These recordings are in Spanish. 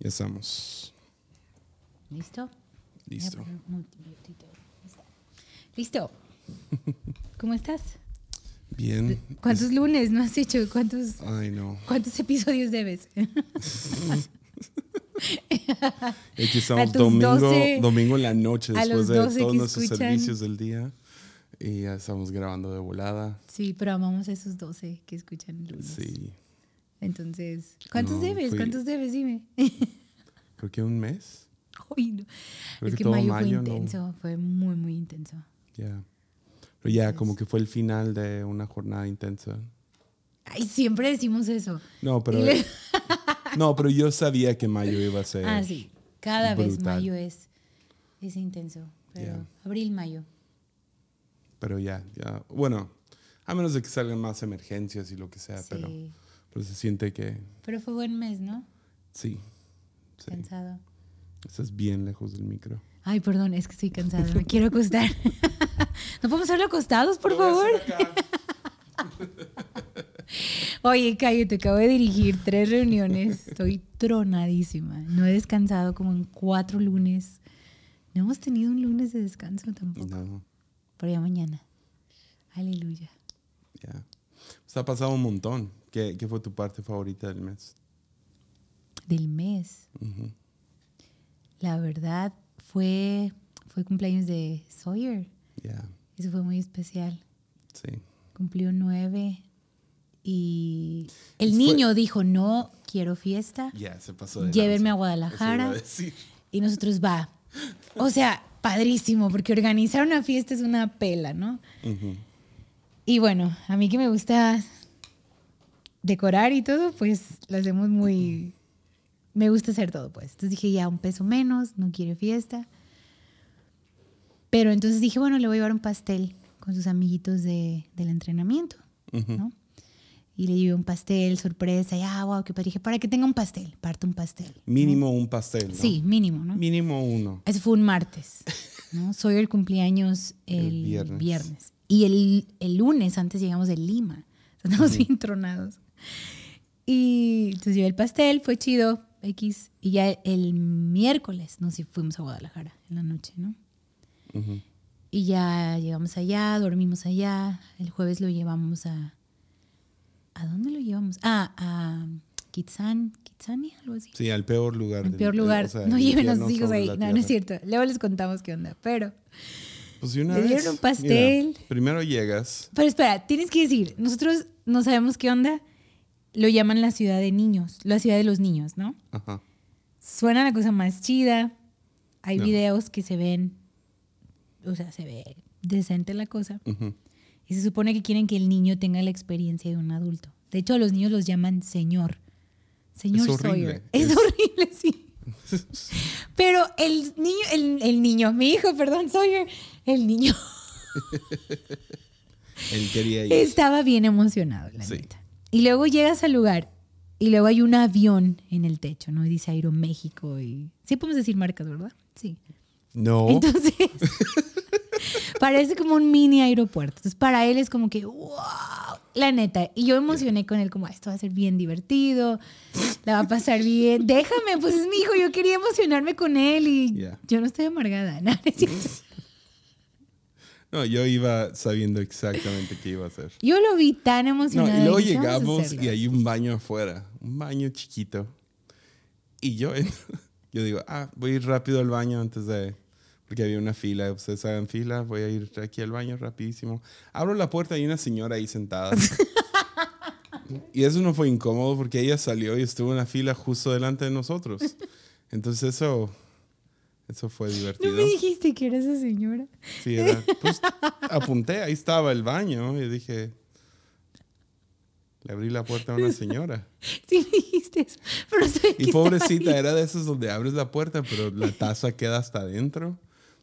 Ya estamos. ¿Listo? Listo. Listo. ¿Cómo estás? Bien. ¿Cuántos lunes no has hecho? ¿Cuántos, Ay, no. cuántos episodios debes? Aquí estamos domingo, 12 domingo en la noche, después de 12 todos nuestros escuchan. servicios del día. Y ya estamos grabando de volada. Sí, pero amamos a esos 12 que escuchan el lunes. Sí. Entonces, ¿cuántos No, debes? fui- ¿Cuántos debes? Dime. Creo que un mes. Uy, no. Creo Es que mayo, mayo, fue ¿no? intenso, fue muy, muy intenso. Ya. Pero ya, como que fue el final de una jornada intensa. Ay, siempre decimos eso. No, pero. Le- No, pero yo sabía que mayo iba a ser. Ah, sí. Cada vez mayo es, es intenso. Pero abril, mayo. Pero ya, ya. Bueno, a menos de que salgan más emergencias y lo que sea, Sí. pero, pero se siente que Pero fue buen mes, ¿no? sí. Sí. Cansado. Estás bien lejos del micro. Ay, perdón, es que estoy cansada. Me quiero acostar. ¿No podemos hacerlo acostados, por favor? Oye, Cayo, te acabo de dirigir tres reuniones. Estoy tronadísima. No he descansado como en cuatro lunes. No hemos tenido un lunes de descanso tampoco. No, Pero ya mañana. Aleluya. ya. Pues ha pasado un montón. ¿Qué, qué fue tu parte favorita del mes? Del mes. La verdad fue, fue cumpleaños de Sawyer. Ya, Eso fue muy especial. sí. Cumplió nueve y el Fue- niño dijo, no quiero fiesta, Ya, se pasó de llévenme a. Guadalajara. Y nosotros va. O sea, padrísimo, porque organizar una fiesta es una pela, ¿no? Y bueno, a mí que me gusta decorar y todo, pues lo hacemos muy... Me gusta hacer todo, pues. Entonces dije, ya, un peso menos, no quiere fiesta. Pero entonces dije, bueno, le voy a llevar un pastel con sus amiguitos de, del entrenamiento. ¿no? Y le llevé un pastel, sorpresa, y ah, wow, qué padre. Dije, para que tenga un pastel, parte un pastel. Mínimo un pastel. ¿no? Sí, mínimo, ¿no? Mínimo uno. Ese fue un martes, ¿no? Soy el cumpleaños el, El viernes. viernes. Y el, el lunes, antes llegamos de Lima. Estamos bien tronados. Y entonces llevé el pastel, fue chido, X. Y ya el miércoles nos fuimos a Guadalajara en la noche, ¿no? Ujú. Y ya llegamos allá, dormimos allá. El jueves lo llevamos a... ¿A dónde lo llevamos? Ah, a Kitsani, Kitsani, algo así. Sí, al peor lugar. Del- peor lugar. o sea, no lleven a sus hijos ahí. No, no es cierto. Luego les contamos qué onda. Pero, Pues de una Le vez. dieron un pastel. Mira, primero llegas. pero espera, tienes que decir, nosotros no sabemos qué onda. Lo llaman la ciudad de niños, la ciudad de los niños, ¿no? Ajá. Suena la cosa más chida. Hay No. videos que se ven, o sea, se ve decente la cosa. Ujú. Y se supone que quieren que el niño tenga la experiencia de un adulto. De hecho, a los niños los llaman señor. Señor Es. Sawyer. Es, Es- horrible, sí. Pero el niño, el, el niño, mi hijo, perdón, Sawyer, el niño Él quería ir. estaba bien emocionado, la Sí. neta. Y luego llegas al lugar y luego hay un avión en el techo, ¿no? Y dice Aeroméxico y... Sí podemos decir marcas, ¿verdad? Sí. No. Entonces, parece como un mini aeropuerto. Entonces, para él es como que, wow, la neta. Y yo emocioné con él, como, "Ah, esto va a ser bien divertido, la va a pasar bien. Déjame, pues es mi hijo, yo quería emocionarme con él y yo no estoy amargada. No cierto. No, yo iba sabiendo exactamente qué iba a hacer. Yo lo vi tan No, emocionado. y luego dije, "Vamos a llegamos hacerlo". y hay un baño afuera, un baño chiquito. Y yo, yo digo, ah, voy a ir rápido al baño antes de, porque había una fila, ustedes hagan fila, voy a ir aquí al baño rapidísimo. Abro la puerta y hay una señora ahí sentada. y eso no fue incómodo porque ella salió y estuvo en la fila justo delante de nosotros. Entonces eso, eso fue No divertido. me dijiste que era esa señora. Sí, era. Pues apunté, ahí estaba el baño y dije. Le abrí la puerta a una señora. Sí me dijiste eso. Pero Y pobrecita, era de esos donde abres la puerta, pero la taza queda hasta adentro.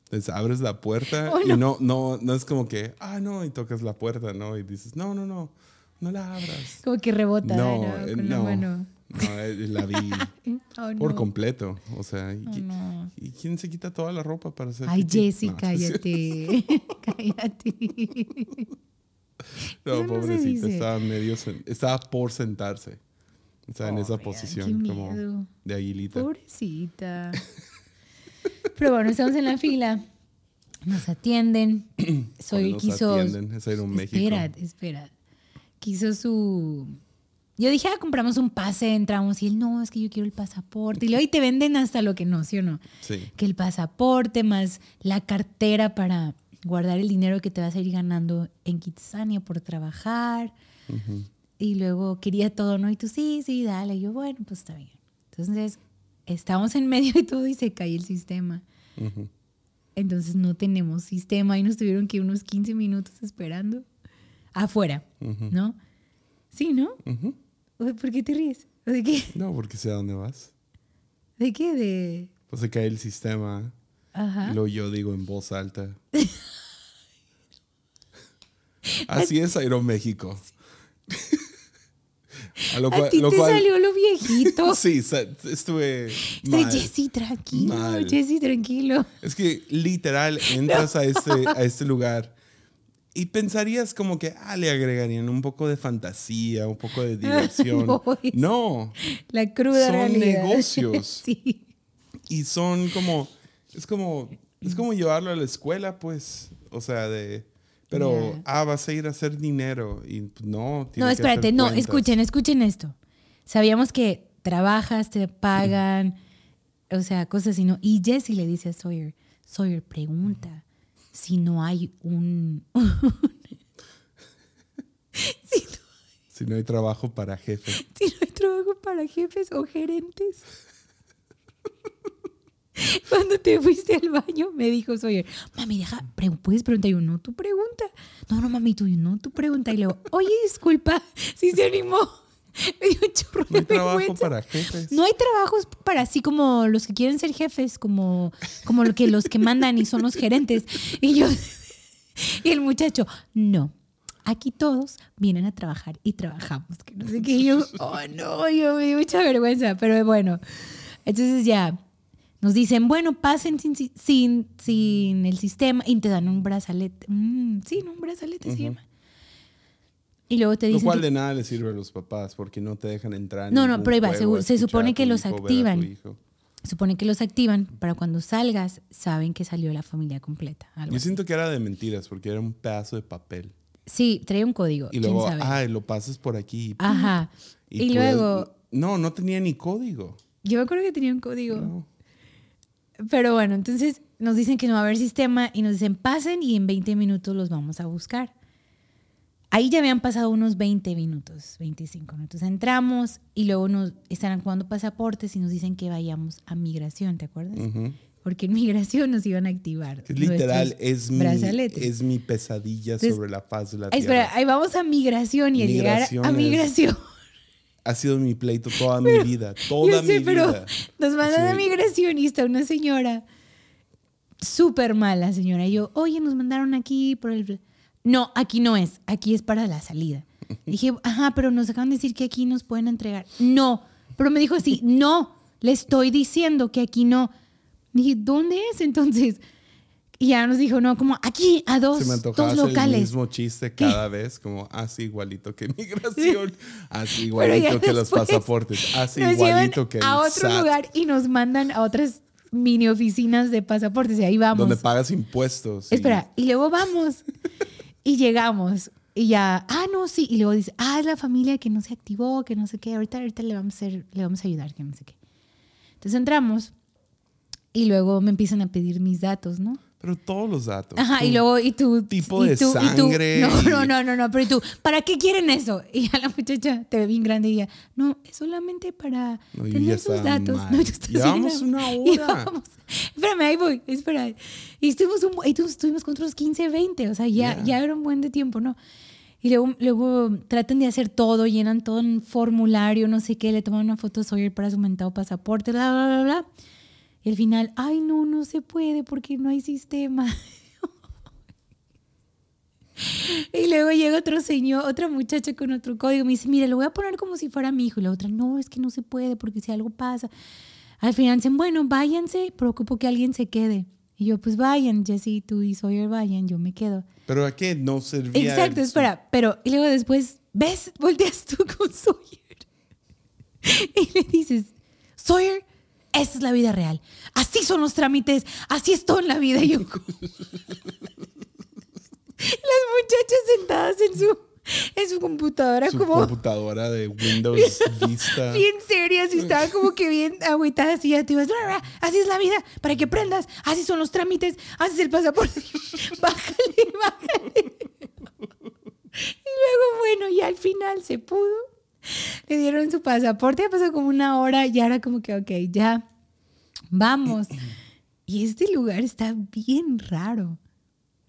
Entonces abres la puerta Oh, y no, no, no es como que, ah, no, y tocas la puerta, ¿no? Y dices, no, no, no, no la abras. Como que rebota No, ¿no? eh, con la no. mano. No, eh, la vi Oh, por completo. O sea, ¿y, Oh, no. y quién se quita toda la ropa para hacer Ay? Jessy, cállate. cállate. No, Eso pobrecita, estaba medio estaba por sentarse. Está en esa posición como de aguilita. Pobrecita. Pero bueno, estamos en la fila. Nos atienden. Soy nos quiso. atienden, es Aeroméxico. Espera, espera. Quiso su. Yo dije, ah, compramos un pase, entramos y él, no, es que yo quiero el pasaporte. Y luego ahí te venden hasta lo que no, ¿sí o no? Sí. Que el pasaporte más la cartera para guardar el dinero que te vas a ir ganando en Kitsania por trabajar. Y luego quería todo, ¿no? Y tú, sí, sí, dale. Y yo, bueno, pues está bien. Entonces, estamos en medio de todo y se cae el sistema. Entonces, no tenemos sistema y nos tuvieron que unos 15 minutos esperando afuera, Ujú. ¿no? Sí, ¿no? ¿Por qué te ríes? ¿O ¿De qué? No, porque sé a dónde vas. ¿De qué? De... Pues se cae el sistema. Ajá. Y luego yo digo en voz alta. Así es Aeroméxico. A lo A ti lo te cual- salió lo viejito. sí, estuve Estoy, mal. Jessy, tranquilo. Jessy, tranquilo. Es que literal entras a, este, a este lugar y pensarías como que ah, le agregarían un poco de fantasía, un poco de diversión. No, La cruda Son realidad. negocios. sí. y son como es como es como llevarlo a la escuela, pues, o sea, de pero ah, vas a ir a hacer dinero y no, No, espérate, no, escuchen, escuchen esto. Sabíamos que trabajas, te pagan, o sea, cosas así, ¿no? Y Jesse le dice a Sawyer, Sawyer, pregunta si no hay un... si, no, Si no hay trabajo para jefe. si no hay trabajo para jefes o gerentes. Cuando te fuiste al baño, me dijo Sawyer, mami, deja, puedes preguntar. Y yo, no, tú pregunta. No, no, mami, tú, no, tú pregunta. Y luego, oye, disculpa, si se animó. Me dio un chorro No hay de trabajo vergüenza. para jefes. No hay trabajos para así como los que quieren ser jefes, como, como lo que los que mandan y son los gerentes. Y yo, y el muchacho, no. Aquí todos vienen a trabajar y trabajamos. Que no sé qué. Y yo, oh no, yo me dio mucha vergüenza. Pero bueno, entonces ya nos dicen, bueno, pasen sin, sin, sin el sistema y te dan un brazalete. Mm, sí, no, un brazalete se llama. Y luego te Lo dicen. cual que- de nada le sirve a los papás porque no te dejan entrar. en No, no, pero ahí va, se- supone que los hijo, activan. supone que los activan para cuando salgas, saben que salió la familia completa. algo Yo así. siento que era de mentiras porque era un pedazo de papel. Sí, trae un código. Y ¿quién luego, sabe? ay, lo pasas por aquí. Ajá. Y, luego, No, no tenía ni código. yo me acuerdo que tenía un código. No. Pero bueno, entonces nos dicen que no va a haber sistema y nos dicen pasen y en 20 minutos los vamos a buscar. Ahí ya habían pasado unos 20 minutos, 25 minutos. Entramos y luego nos estarán jugando pasaportes y nos dicen que vayamos a migración, ¿te acuerdas? Porque en migración nos iban a activar. Literal, es mi, brazaletes. es mi pesadilla Entonces, sobre la faz de la tierra. espera, ahí vamos a migración y a llegar a migración. Ha sido mi pleito toda mi vida. Toda Yo sé, mi pero vida. nos mandan a migración y está una señora súper mala, señora. Y yo, oye, nos mandaron aquí por el... No, aquí no es, aquí es para la salida. Dije, ajá, pero nos acaban de decir que aquí nos pueden entregar. No, pero me dijo así, no, le estoy diciendo que aquí no. Dije, ¿dónde es entonces? Y ya nos dijo, no, como aquí, a dos, Se me dos hacer el locales. mismo chiste cada vez, como así igualito que migración, así igualito que los pasaportes, así nos igualito que el a otro SAT, lugar y nos mandan a otras mini oficinas de pasaportes y ahí vamos. donde pagas impuestos. y- Espera, y luego vamos y llegamos y ya, ah, no, sí, y luego dice, ah, es la familia que no se activó, que no sé qué, ahorita, ahorita le vamos a hacer, le vamos a ayudar, que no sé qué. Entonces entramos y luego me empiezan a pedir mis datos, ¿no? Pero todos los datos. Ajá, y luego, y tú. tipo y de tú, y tú, sangre no, no, no, no, no, pero y tú, ¿para qué quieren eso? Y a la muchacha te ve bien grande y ella, no, es solamente para No, tener sus datos. mal. No, Llevamos una hora. Llevamos- espérame, ahí voy, espera. Y estuvimos, un, y tú- estuvimos con otros 15, 20, o sea, ya, Ya. ya era un buen de tiempo, ¿no? Y luego, luego tratan de hacer todo, llenan todo en un formulario, no sé qué, le toman una foto a Sawyer para su mentado pasaporte, bla, bla, bla, bla. Y al final, ay, no, no se puede porque no hay sistema. Y luego llega otro señor, otra muchacha con otro código. Me dice, mira, lo voy a poner como si fuera mi hijo. Y la otra, no, es que no se puede porque si algo pasa. Al final dicen, bueno, váyanse, preocupo que alguien se quede. Y yo, pues vayan, Jesse, tú y Sawyer vayan, yo me quedo. Pero a qué no servía. Exacto, el- espera, pero y luego después, ¿ves? Volteas tú con Sawyer. y le dices, Sawyer, esa es la vida real. Así son los trámites, así es todo en la vida. Y yo, las muchachas sentadas en su, en su computadora Su como computadora de Windows Vista. bien serias y estaban como que bien agüitadas y ya te ibas, "Bra, bra, así es la vida, para que aprendas, así son los trámites, así es el pasaporte, bájale, bájale. Y luego, bueno, y al final se pudo. Le dieron su pasaporte, ya pasó como una hora, y ahora como que, ok, ya, vamos. Y este lugar está bien raro,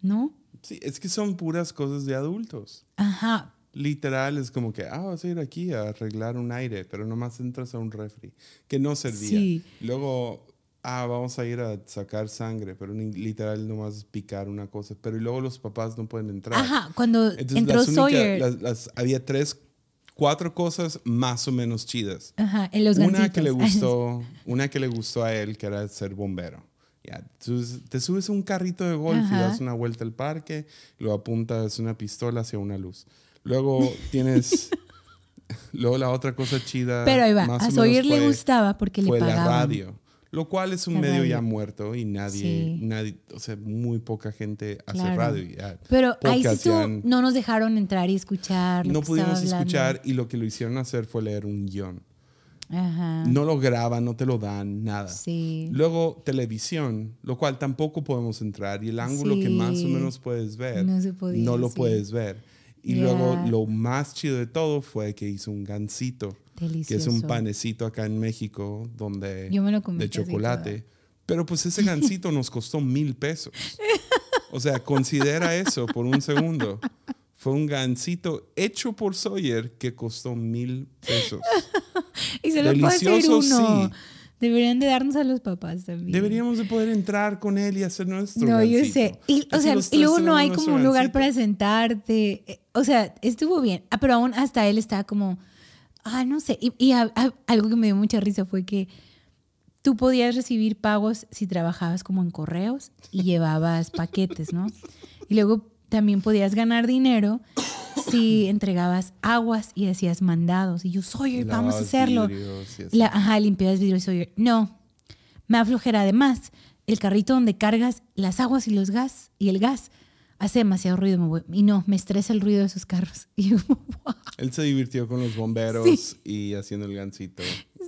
¿no? Sí, es que son puras cosas de adultos. Ajá, Literal, es como que, ah, vas a ir aquí a arreglar un aire, pero nomás entras a un refri, que no servía. Sí. Luego, ah, vamos a ir a sacar sangre, pero literal nomás picar una cosa. Pero y luego los papás no pueden entrar. ajá, cuando Entonces, entró las únicas- Sawyer, las- las- había tres, cuatro cosas más o menos chidas. ajá, en los una que le gustó, una que le gustó a él, que era ser bombero. Ya, te subes a un carrito de golf y Ajá. das una vuelta al parque, lo apuntas una pistola hacia una luz. Luego tienes, luego la otra cosa chida. Pero ahí va, a menos le gustaba porque le pagaban. la radio. Lo cual es un La medio ya muerto y nadie, Sí. nadie, o sea, muy poca gente hace Claro. radio. ya. Pero ahí sí tú- no nos dejaron entrar y escuchar. lo no que pudimos escuchar y lo que lo hicieron hacer fue leer un guion. Ajá. No lo graban, no te lo dan, nada. Sí. Luego televisión, lo cual tampoco podemos entrar y el ángulo que más o menos puedes ver, No se podía, no lo puedes ver. Y luego lo más chido de todo fue que hizo un gansito, que es Delicioso. un panecito acá en México donde Yo me lo comí de chocolate. Pero pues ese gansito nos costó mil pesos. O sea, considera eso por un segundo. Fue un gansito hecho por Sawyer que costó mil pesos. Y se lo puede Delicioso, uno. sí. Deberían de darnos a los papás también. Deberíamos de poder entrar con él y hacer nuestro No, yo sé. Y, o sea, y luego no hay como un lugar para sentarte. Eh, O sea, estuvo bien. Ah, pero aún hasta él estaba como, ah, no sé. Y, y a- a- algo que me dio mucha risa fue que tú podías recibir pagos si trabajabas como en correos y llevabas paquetes, ¿no? Y luego también podías ganar dinero si entregabas aguas y hacías mandados. Y yo, Sawyer, vamos a hacerlo. vidrios. La, ajá, limpiabas vidrio y Sawyer. No, me aflojera además. El carrito donde cargas las aguas y los gas y el gas hace demasiado ruido. me voy- y no, me estresa el ruido de esos carros. Y yo, wow. Él se divirtió con los bomberos Sí. y haciendo el gansito.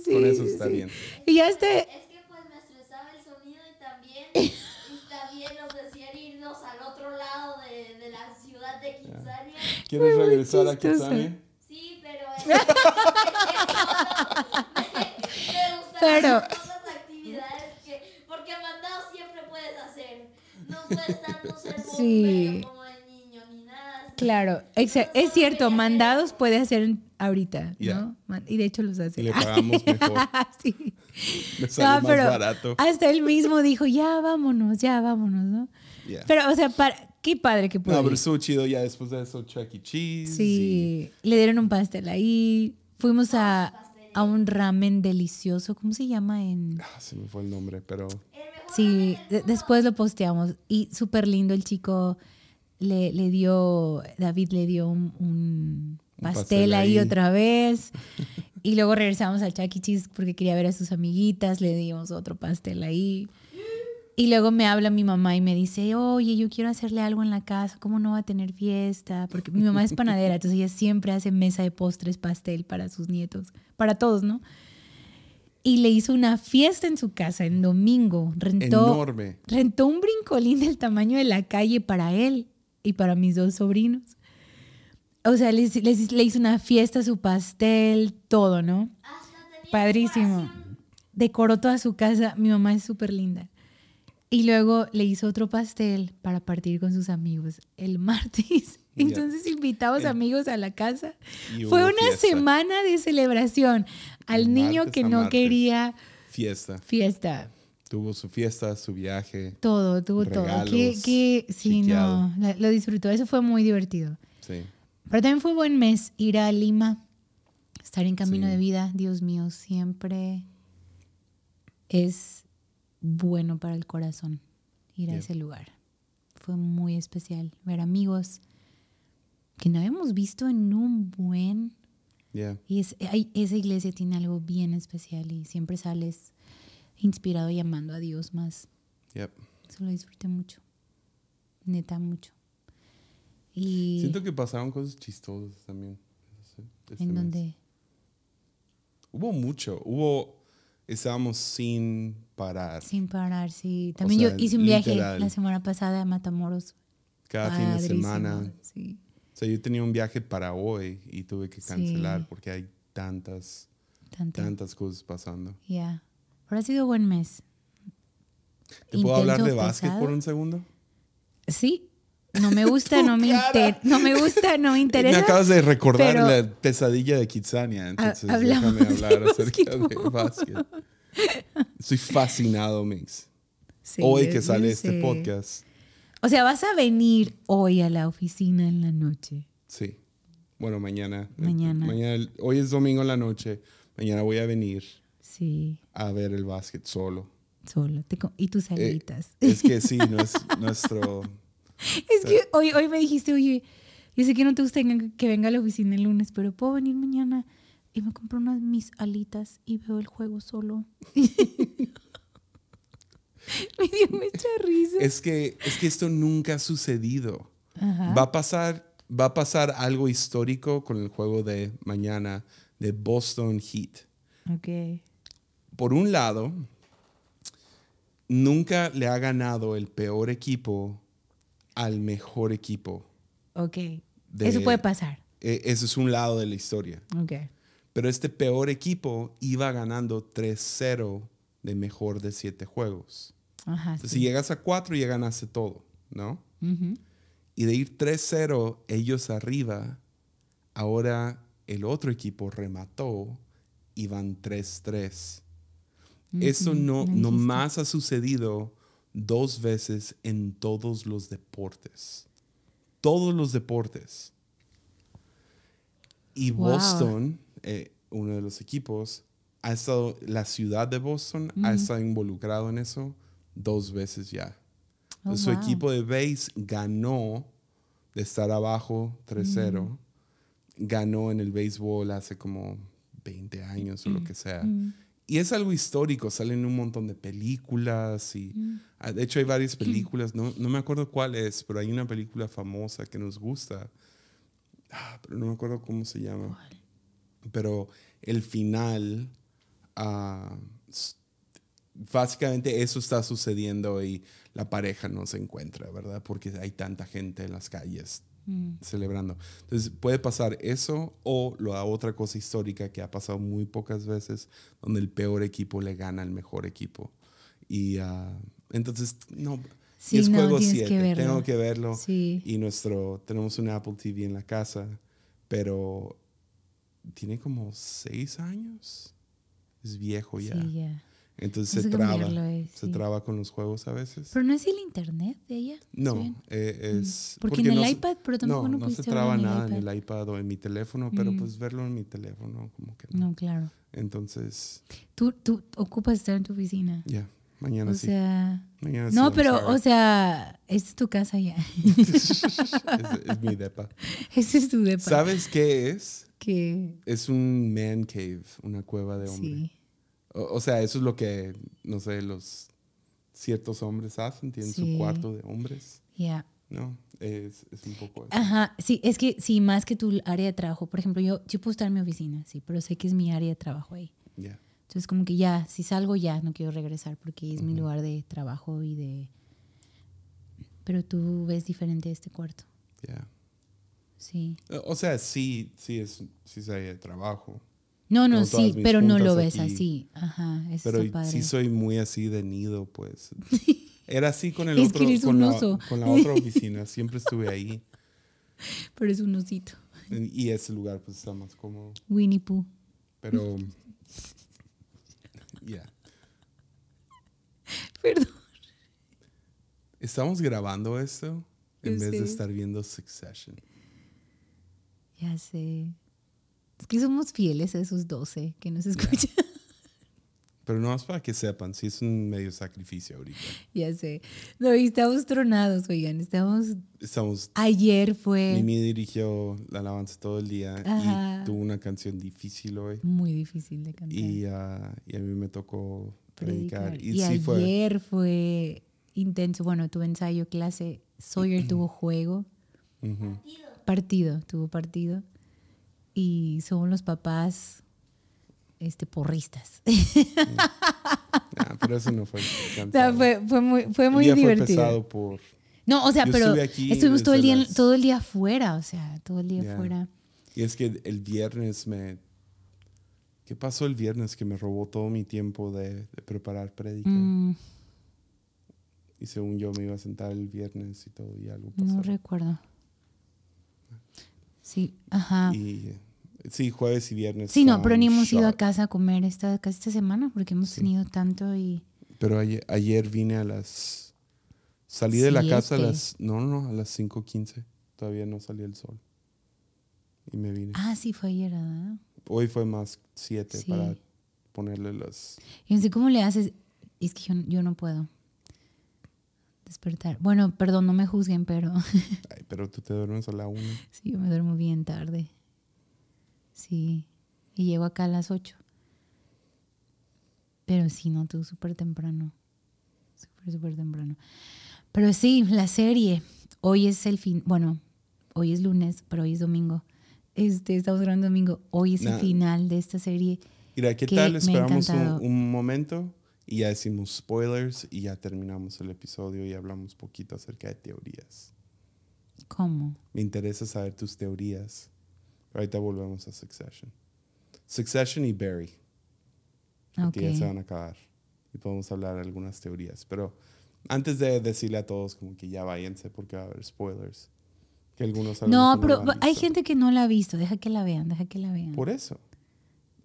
Sí, con eso está sí. bien. Y ya este, Es que pues me estresaba el sonido y también nos decían irnos al otro lado de, de la ciudad de Kitsania. ¿Quieres Fue muy regresar a. Kitsania? Sí, pero es Pero- otras actividades que, porque mandado siempre puedes hacer. No puedes ser bombero Sí. como el niño ni nada. claro, exa- es cierto, mandados puede hacer ahorita, Ya. ¿no? Y de hecho los hace. Y le pagamos mejor. sí. Le sale No, más pero barato. hasta él mismo dijo, ya vámonos, ya vámonos, ¿no? Pero, o sea, para, qué padre que pudo No, pero estuvo chido ya después de eso, Chuck E. Cheese. Sí, le dieron un pastel ahí. Fuimos a, a un ramen delicioso. ¿Cómo se llama en...? ah, se me fue el nombre, pero Sí, de- después lo posteamos. Y súper lindo el chico. Le, le dio, David le dio un, un pastel, pastel ahí, ahí. otra vez. Y luego regresamos al Chuck E. Cheese porque quería ver a sus amiguitas. Le dimos otro pastel ahí. Y luego me habla mi mamá y me dice, oye, yo quiero hacerle algo en la casa, ¿cómo no va a tener fiesta? Porque mi mamá es panadera, entonces ella siempre hace mesa de postres, pastel para sus nietos, para todos, ¿no? Y le hizo una fiesta en su casa en domingo, rentó, enorme. rentó un brincolín del tamaño de la calle para él y para mis dos sobrinos. O sea, les, les- le hizo una fiesta, su pastel, todo, ¿no? hasta tenía Padrísimo. decoración. Decoró toda su casa. Mi mamá es súper linda. Y luego le hizo otro pastel para partir con sus amigos el martes. Entonces invitamos El- amigos a la casa. Fue una fiesta. semana de celebración al niño que no martes. quería Fiesta. fiesta. Tuvo su fiesta, su viaje. Todo, tuvo todo. Que, que sí, chiqueado. no, lo disfrutó. Eso fue muy divertido. Sí. Pero también fue buen mes ir a Lima, estar en camino Sí. de vida. Dios mío, siempre es bueno para el corazón ir a Yeah. ese lugar. Fue muy especial ver amigos que no habíamos visto en un buen. Yeah. Y es- hay- esa iglesia tiene algo bien especial y siempre sales inspirado llamando a Dios más. Yep. Eso lo disfruté mucho. Neta, mucho. Y Siento que pasaron cosas chistosas también. este en mes. donde Hubo mucho. Hubo. Estábamos sin parar. sin parar, sí. También sea, yo hice un viaje la semana pasada a Matamoros. Cada fin de semana. Sí. O sea, yo tenía un viaje para hoy y tuve que cancelar Sí. porque hay tantas, tantas cosas pasando. Ya. Pero ha sido buen mes. ¿Te puedo hablar de básquet por un segundo? Sí. No me gusta, no me inter- no me gusta, no me Me interesa. acabas de recordar pero- la pesadilla de Kitsania, entonces hablamos déjame de hablar acerca de básquet. Estoy fascinado, Mix. Sí, hoy que sale este podcast. O sea, vas a venir hoy a la oficina en la noche. Sí. Bueno, mañana. Mañana. Mañana. Hoy es domingo en la noche. Mañana voy a venir Sí, a ver el básquet solo. solo. Y tus Eh, alitas. es que sí, no es nuestro. Es que hoy, hoy me dijiste, oye, yo sé que no te gusta que venga a la oficina el lunes, pero puedo venir mañana y me compro unas mis alitas y veo el juego solo. me dio mucha risa. Es que, es que esto nunca ha sucedido. Ajá. Va a pasar, va a pasar algo histórico con el juego de mañana de Boston Heat. Ok. Por un lado, nunca le ha ganado el peor equipo al mejor equipo. Ok. De- Eso puede pasar. E- Ese es un lado de la historia. Ok. Pero este peor equipo iba ganando 3-0 de mejor de siete juegos. Ajá. Entonces, sí. si llegas a 4 ya ganaste todo, ¿no? Ujú. Y de ir 3-0 ellos arriba, ahora el otro equipo remató y van 3-3. Eso Ujú, no, me no dijiste. más ha sucedido dos veces en todos los deportes. Todos los deportes. Y Wow. Boston, eh, uno de los equipos, ha estado, la ciudad de Boston ha estado involucrado en eso dos veces ya. Oh, su wow. equipo de base ganó de estar abajo 3-0. Ganó en el béisbol hace como 20 años o lo que sea. Mm. Y es algo histórico, salen un montón de películas y Mm. ah, de hecho hay varias películas, no, no me acuerdo cuál es, pero hay una película famosa que nos gusta, Ah, pero no me acuerdo cómo se llama. Pero el final, s- básicamente eso está sucediendo y la pareja no se encuentra, ¿verdad? Porque hay tanta gente en las calles Mm. celebrando. Entonces puede pasar eso o la otra cosa histórica que ha pasado muy pocas veces, donde el peor equipo le gana al mejor equipo. Y ah, entonces, no, Sí, y es no, juego tienes que 7, verlo. tengo que verlo. Sí. Y nuestro, tenemos un Apple TV en la casa, pero tiene como seis años. Es viejo ya. Sí, ya. Entonces Hay se que traba. eh, Se sí. traba con los juegos a veces. Pero no es el internet de ella. No, ¿Sí? eh, es... Porque, en el no se- iPad, pero tampoco no, no, no se traba verlo nada en en el iPad o en mi teléfono, pero pues verlo en mi teléfono, como que no. No, claro. Entonces, Tú, tú ocupas estar en tu oficina. ya, mañana o sí. sea. Mañana sí, No, I'm pero, o sea, esta es tu casa ya. es, es mi depa. Ese es tu depa. ¿Sabes qué es? Que Es un man cave, una cueva de hombre. sí. O, o sea, eso es lo que, no sé, los ciertos hombres hacen, tienen Sí. su cuarto de hombres. Ya. No, es, es un poco eso. Ajá, sí, es que sí, más que tu área de trabajo. Por ejemplo, yo, yo puedo estar en mi oficina, sí, pero sé que es mi área de trabajo ahí. Ya. Entonces, como que ya, si salgo ya, no quiero regresar porque es mi lugar de trabajo y de... Pero tú ves diferente este cuarto. ya. Sí. O sea, sí, sí es, sí es área de trabajo. No, no, sí, pero no lo ves aquí. así. Ajá, eso Pero está padre. sí soy muy así de nido, pues. Era así con el Es que otro, con, un la, con la otra oficina. Siempre estuve ahí. Pero es un osito. Y ese lugar pues está más cómodo. Winnie Pooh. Pero, ya. Perdón. Estamos grabando esto en Yo vez de estar viendo Succession. Ya sé. Es que somos fieles a esos 12 que nos escuchan. Pero no es para que sepan, sí es un medio sacrificio ahorita. Ya sé. No, y estamos tronados, oigan. Estamos. Estamos. Ayer fue Mimi dirigió la alabanza todo el día Ajá. y tuvo una canción difícil hoy. muy difícil de cantar. Y, ah, y a mí me tocó predicar. predicar. Y, Y, sí fue. ayer fue intenso. Bueno, tuve ensayo, clase. Sawyer tuvo juego. Partido. Partido, tuvo partido. Y somos los papás este, porristas. Ah, pero eso no fue O sea, cansado. fue, fue muy, fue El muy fue divertido. pesado por... No, o sea, Yo pero aquí estuvimos todo el, día, las- todo el día afuera, o sea, todo el día Ya. afuera. Y es que el viernes me... ¿Qué pasó el viernes? Que me robó todo mi tiempo de, de preparar prédica. Mm, Y según yo me iba a sentar el viernes y todo y algo pasó. no recuerdo. Sí, ajá. Y sí, jueves y viernes. Sí, no, pero ni hemos ido a shot. casa a comer esta, casi esta semana porque hemos tenido tanto y... Pero ayer, ayer vine a las... Salí de la casa a Siete. las... No, no, a las 5.15. Todavía no salía el sol. Y me vine. Ah, sí, fue ayer, ¿verdad? Hoy fue más 7 Sí. para ponerle las... Y no sé cómo le haces. Es que yo, yo no puedo despertar. Bueno, perdón, no me juzguen, pero Ay, pero tú te duermes a la 1. sí, yo me duermo bien tarde. Sí. Y llego acá a las 8. Pero sí, no, tú súper temprano. Súper, súper temprano. Pero sí, la serie. Hoy es el fin. Bueno, hoy es lunes, pero hoy es domingo. Este, estamos grabando domingo. Hoy es el final de esta serie. Mira, ¿qué tal? Esperamos un momento y ya decimos spoilers y ya terminamos el episodio y hablamos poquito acerca de teorías. ¿Cómo? Me interesa saber tus teorías. Ahorita volvemos a Succession. Succession y Barry. Porque ya se van a acabar. Y podemos hablar de algunas teorías. Pero antes de decirle a todos como que ya váyanse porque va a haber spoilers. Que algunos No, pero hay gente que no la ha visto. Deja que la vean, deja que la vean. Por eso.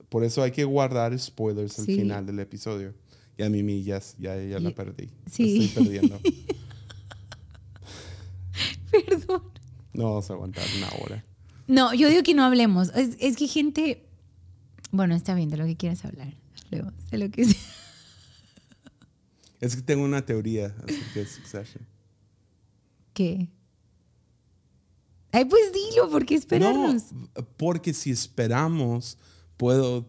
Por eso hay que guardar spoilers al final del episodio. Y a Mimi ya, ya, ya la perdí. La sí. Estoy perdiendo. Perdón. No vamos a aguantar una hora. No, yo digo que no hablemos. Es, es que gente. Bueno, está bien, de lo que quieras hablar. Hablemos de lo que sea. Es que tengo una teoría acerca de Succession. ¿Qué? Ay, pues dilo, ¿por qué esperarnos? No, porque si esperamos, puedo...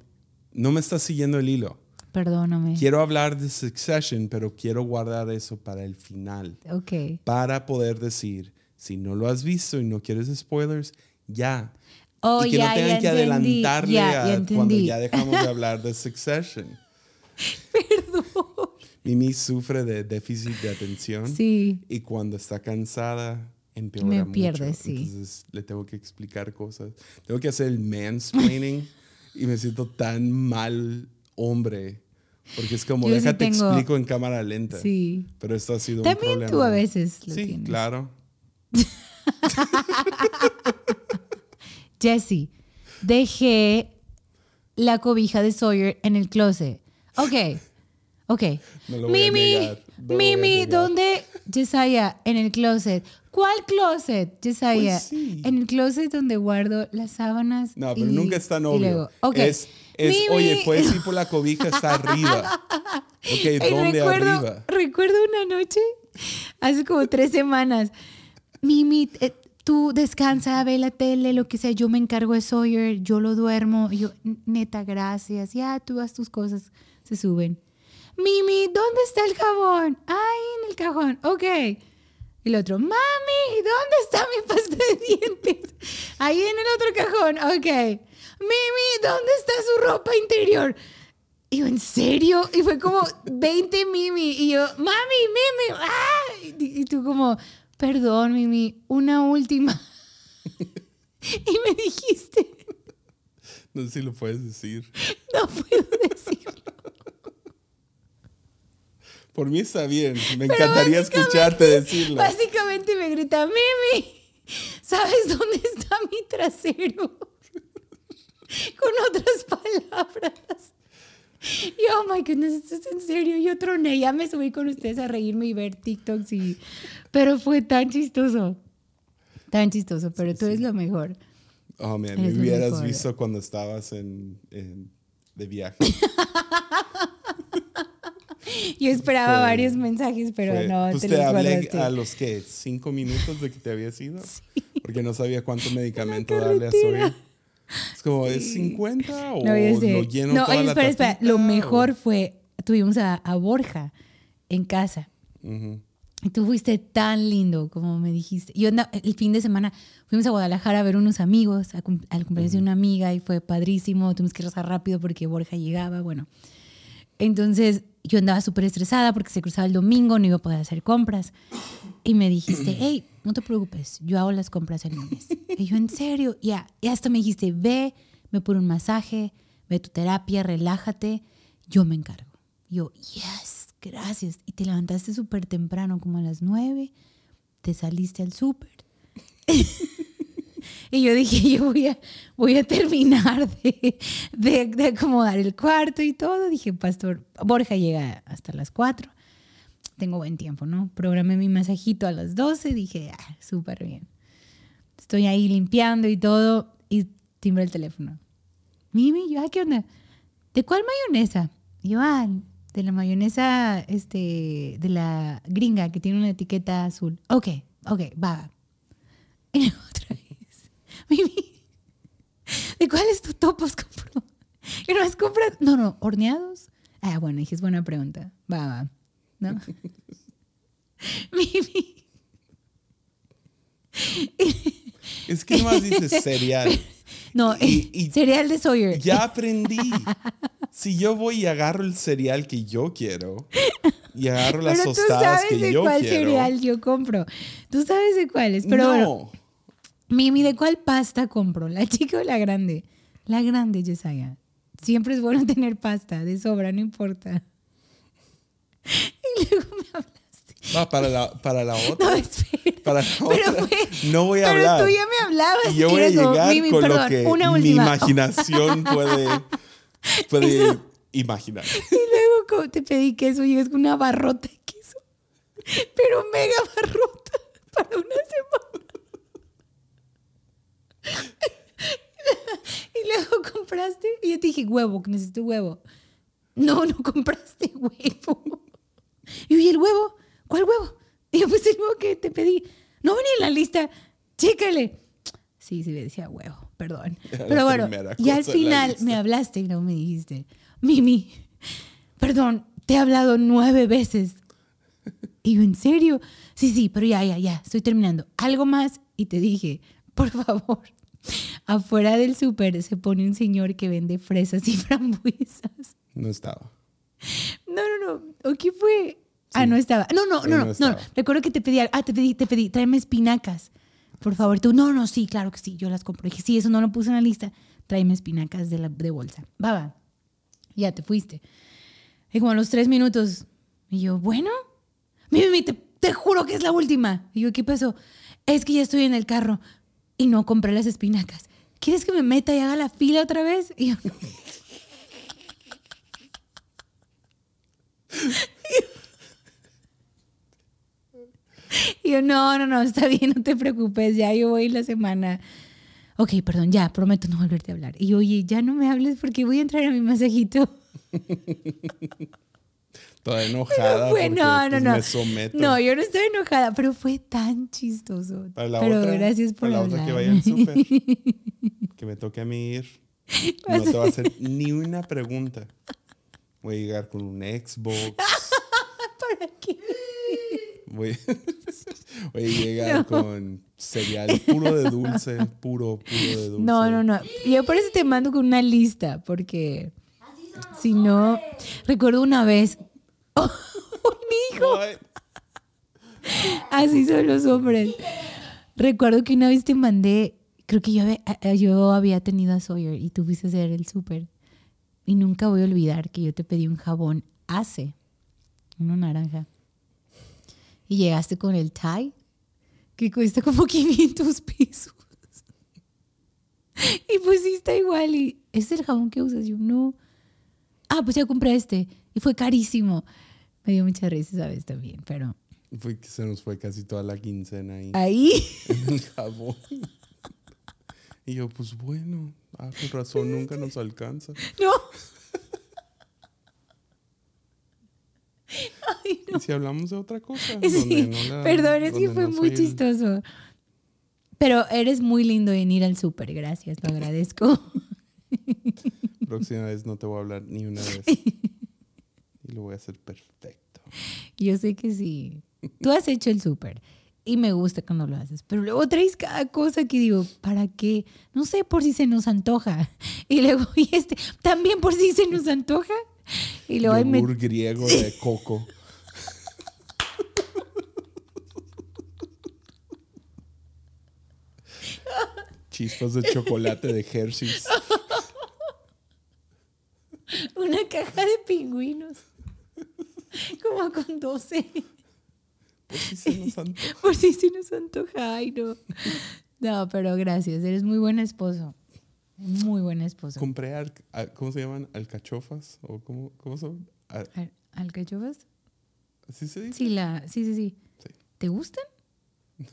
No me está siguiendo el hilo. Perdóname. Quiero hablar de Succession, pero quiero guardar eso para el final. Ok. Para poder decir, si no lo has visto y no quieres spoilers, ya. Oh, y que no tengan que entendí. adelantarle Ya, a cuando ya dejamos de hablar de Succession. Perdón. Mimi sufre de déficit de atención Sí. y cuando está cansada empeora Me mucho. pierde, sí. Entonces le tengo que explicar cosas. Tengo que hacer el mansplaining y me siento tan mal hombre porque es como sí déjate tengo- explico en cámara lenta. Sí. Pero esto ha sido un También problema. tú a veces lo Sí, tienes. claro. Jesse, dejé la cobija de Sawyer en el closet. Ok, ok. No lo voy a Mimi, negar, no lo voy a Mimi, negar. ¿dónde? Yesaya, en el closet. ¿Cuál closet, Yesaya? Pues sí. En el closet donde guardo las sábanas. No, pero y- nunca es tan y obvio. luego, ok. Es, es Mimi. oye, puedes ir por la cobija, está arriba. Ok, ¿dónde recuerdo, arriba? recuerdo una noche, hace como tres semanas, Mimi, eh, tú descansa, ve la tele, lo que sea, yo me encargo de Sawyer, yo lo duermo, yo, neta, gracias, ya tú haz tus cosas, se suben. Mimi, ¿dónde está el jabón? Ay, en el cajón, ok. El otro, mami, ¿dónde está mi pasta de dientes? Ahí en el otro cajón, ok. Mimi, ¿dónde está su ropa interior? Y yo, ¿en serio? Y fue como 20 Mimi. Y yo, mami, Mimi, ¡ah! Y, y tú como, perdón, Mimi, una última. y me dijiste, No sé si lo puedes decir. no puedo decirlo. Por mí está bien. Me encantaría escucharte decirlo. Básicamente me grita, Mimi, ¿sabes dónde está mi trasero? Con otras palabras. Y oh my goodness, esto es en serio. Yo troné, ya me subí con ustedes a reírme y ver TikToks y... Pero fue tan chistoso. Tan chistoso, pero tú eres lo mejor. Oh, man, Eres me hubieras mejor. visto cuando estabas en, en de viaje. Yo esperaba Fue- varios mensajes, pero Fue- no pues te, te, hablé a los que cinco minutos de que te habías ido. Porque no sabía cuánto medicamento En la darle a. Sawyer. Es como, ¿es 50 o No, lo lleno No, toda oye, la espera, espera. tapita, Lo o- mejor fue, tuvimos a, a Borja en casa. Ujú. Y tú fuiste tan lindo, como me dijiste. Yo el fin de semana fuimos a Guadalajara a ver unos amigos, a al cumpleaños de una amiga, y fue padrísimo. Tuvimos que rezar rápido porque Borja llegaba, bueno. Entonces yo andaba súper estresada porque se cruzaba el domingo, no iba a poder hacer compras. Y me dijiste, hey, no te preocupes, yo hago las compras el lunes. Y yo, ¿en serio? Ya, y hasta me dijiste, ve, me pone un masaje, ve tu terapia, relájate, yo me encargo. Y yo, yes, gracias. Y te levantaste súper temprano, como a las nueve, te saliste al súper. Y yo dije, yo voy a, voy a terminar de, de, acomodar el cuarto y todo. Dije, Pastor, Borja llega hasta las 4. Tengo buen tiempo, ¿no? Programé mi masajito a las 12. Dije, ah, súper bien. Estoy ahí limpiando y todo. Y timbre el teléfono. Mimi, yo, ah, ¿qué onda? ¿De cuál mayonesa? Y yo, ah, de la mayonesa, este, de la gringa que tiene una etiqueta azul. Ok, ok, va. Otra vez. Mimi, ¿de cuáles tu topos compró? ¿Y no has comprado? No, no, horneados. Ah, bueno, dije, es buena pregunta. Va, va. ¿No? Mimi. Es que nomás dices cereal. No, Y- y- cereal de Sawyer. Ya aprendí. Si yo voy y agarro el cereal que yo quiero y agarro las Pero tú tostadas sabes que de yo cuál quiero. cereal yo compro. Tú sabes de cuáles. Pero no. bueno, Mimi, ¿de cuál pasta compro? ¿La chica o la grande? La grande, Yesaya. Siempre es bueno tener pasta, de sobra, no importa. Y luego me hablaste. Va, para la, para la No, otra. espera. Para la Pero otra. fue- no voy a pero hablar. tú ya me hablabas. Y yo voy a llegar Mimi, con perdón, lo que una mi imaginación puede, puede imaginar. Y luego como te pedí queso, llegas con una barrota de queso. Pero mega barrota para una semana. Y luego compraste, y yo te dije, huevo, que necesito huevo. No, no compraste huevo. Y yo, ¿y el huevo? ¿Cuál huevo? Y yo, pues el huevo que te pedí. No venía en la lista. Chécale. Sí, sí, me decía huevo, perdón. La Pero bueno, y al final me hablaste y no me dijiste, Mimi, perdón, te he hablado nueve veces. Y yo, ¿en serio? Sí, sí, pero ya, ya, ya, estoy terminando. Algo más y te dije, por favor, afuera del súper se pone un señor que vende fresas y frambuesas. No estaba. No, no, no. ¿O qué fue? Ah, no estaba. No, no, no, no no, no. Recuerdo que te pedí, ah, te pedí, te pedí, tráeme espinacas. Por favor, tú, no, no, sí, claro que sí, yo las compro. Dije, sí, eso no lo puse en la lista. Tráeme espinacas de, la, de bolsa. Va, va. Ya te fuiste. Y como a los tres minutos, y yo, bueno, Mimi, te, te juro que es la última. Y yo, ¿qué pasó? Es que ya estoy en el carro y no compré las espinacas. ¿Quieres que me meta y haga la fila otra vez? Y yo, no. Y yo, no, no, no, está bien, no te preocupes, ya yo voy la semana. Ok, perdón, ya, prometo no volverte a hablar. Y oye, ya no me hables porque voy a entrar a mi masajito. Toda enojada. Fue- porque, no, no, pues, no. Me someto. No, yo no estoy enojada, pero fue tan chistoso. Para la pero otra, gracias por para la otra que vaya al súper. que me toque a mí ir. No te va a hacer ni una pregunta. Voy a llegar con un Xbox. ¿Para qué? Voy, voy a llegar con cereal puro de dulce. Puro, puro de dulce. No, no, no. Yo por eso te mando con una lista, porque si no, recuerdo una vez, oh, mi hijo, Así son los hombres. Recuerdo que una vez te mandé, creo que yo había, eh, yo había tenido a Sawyer y tú fuiste a hacer el súper. Y nunca voy a olvidar que yo te pedí un jabón Ace, uno naranja. Y llegaste con el Thai, que cuesta como 500 pesos. Y pues sí está igual. Y ¿es el jabón que usas? Yo no. Ah, pues ya compré este. Y fue carísimo. Me dio mucha risa esa vez también, pero... Fue que se nos fue casi toda la quincena ahí. ¿Ahí? En el jabón. Y yo, pues bueno, ah, con razón nunca nos alcanza. No. Ay, no. ¿Y si hablamos de otra cosa. Sí. No la, Perdón, es que fue muy chistoso. Pero eres muy lindo en ir al súper, gracias, lo agradezco. Próxima vez no te voy a hablar ni una vez. Y lo voy a hacer perfecto. Yo sé que sí. Tú has hecho el súper y me gusta cuando lo haces, pero luego traes cada cosa que digo, ¿para qué? No sé, por si se nos antoja. Y luego, y este, también por si se nos antoja. Y luego me- griego de coco. Chispas de chocolate de Hershey's. una caja de pingüinos. Como con 12. Por si se nos antoja. Por si se nos antoja. Ay, no. No, pero gracias. Eres muy buen esposo. Muy buen esposo. Compré, al- ¿cómo se llaman? ¿Alcachofas? ¿O cómo, cómo son? Al- ¿Alcachofas? ¿Así se dice? Sí, la, sí, sí, sí. Sí. ¿Te gustan?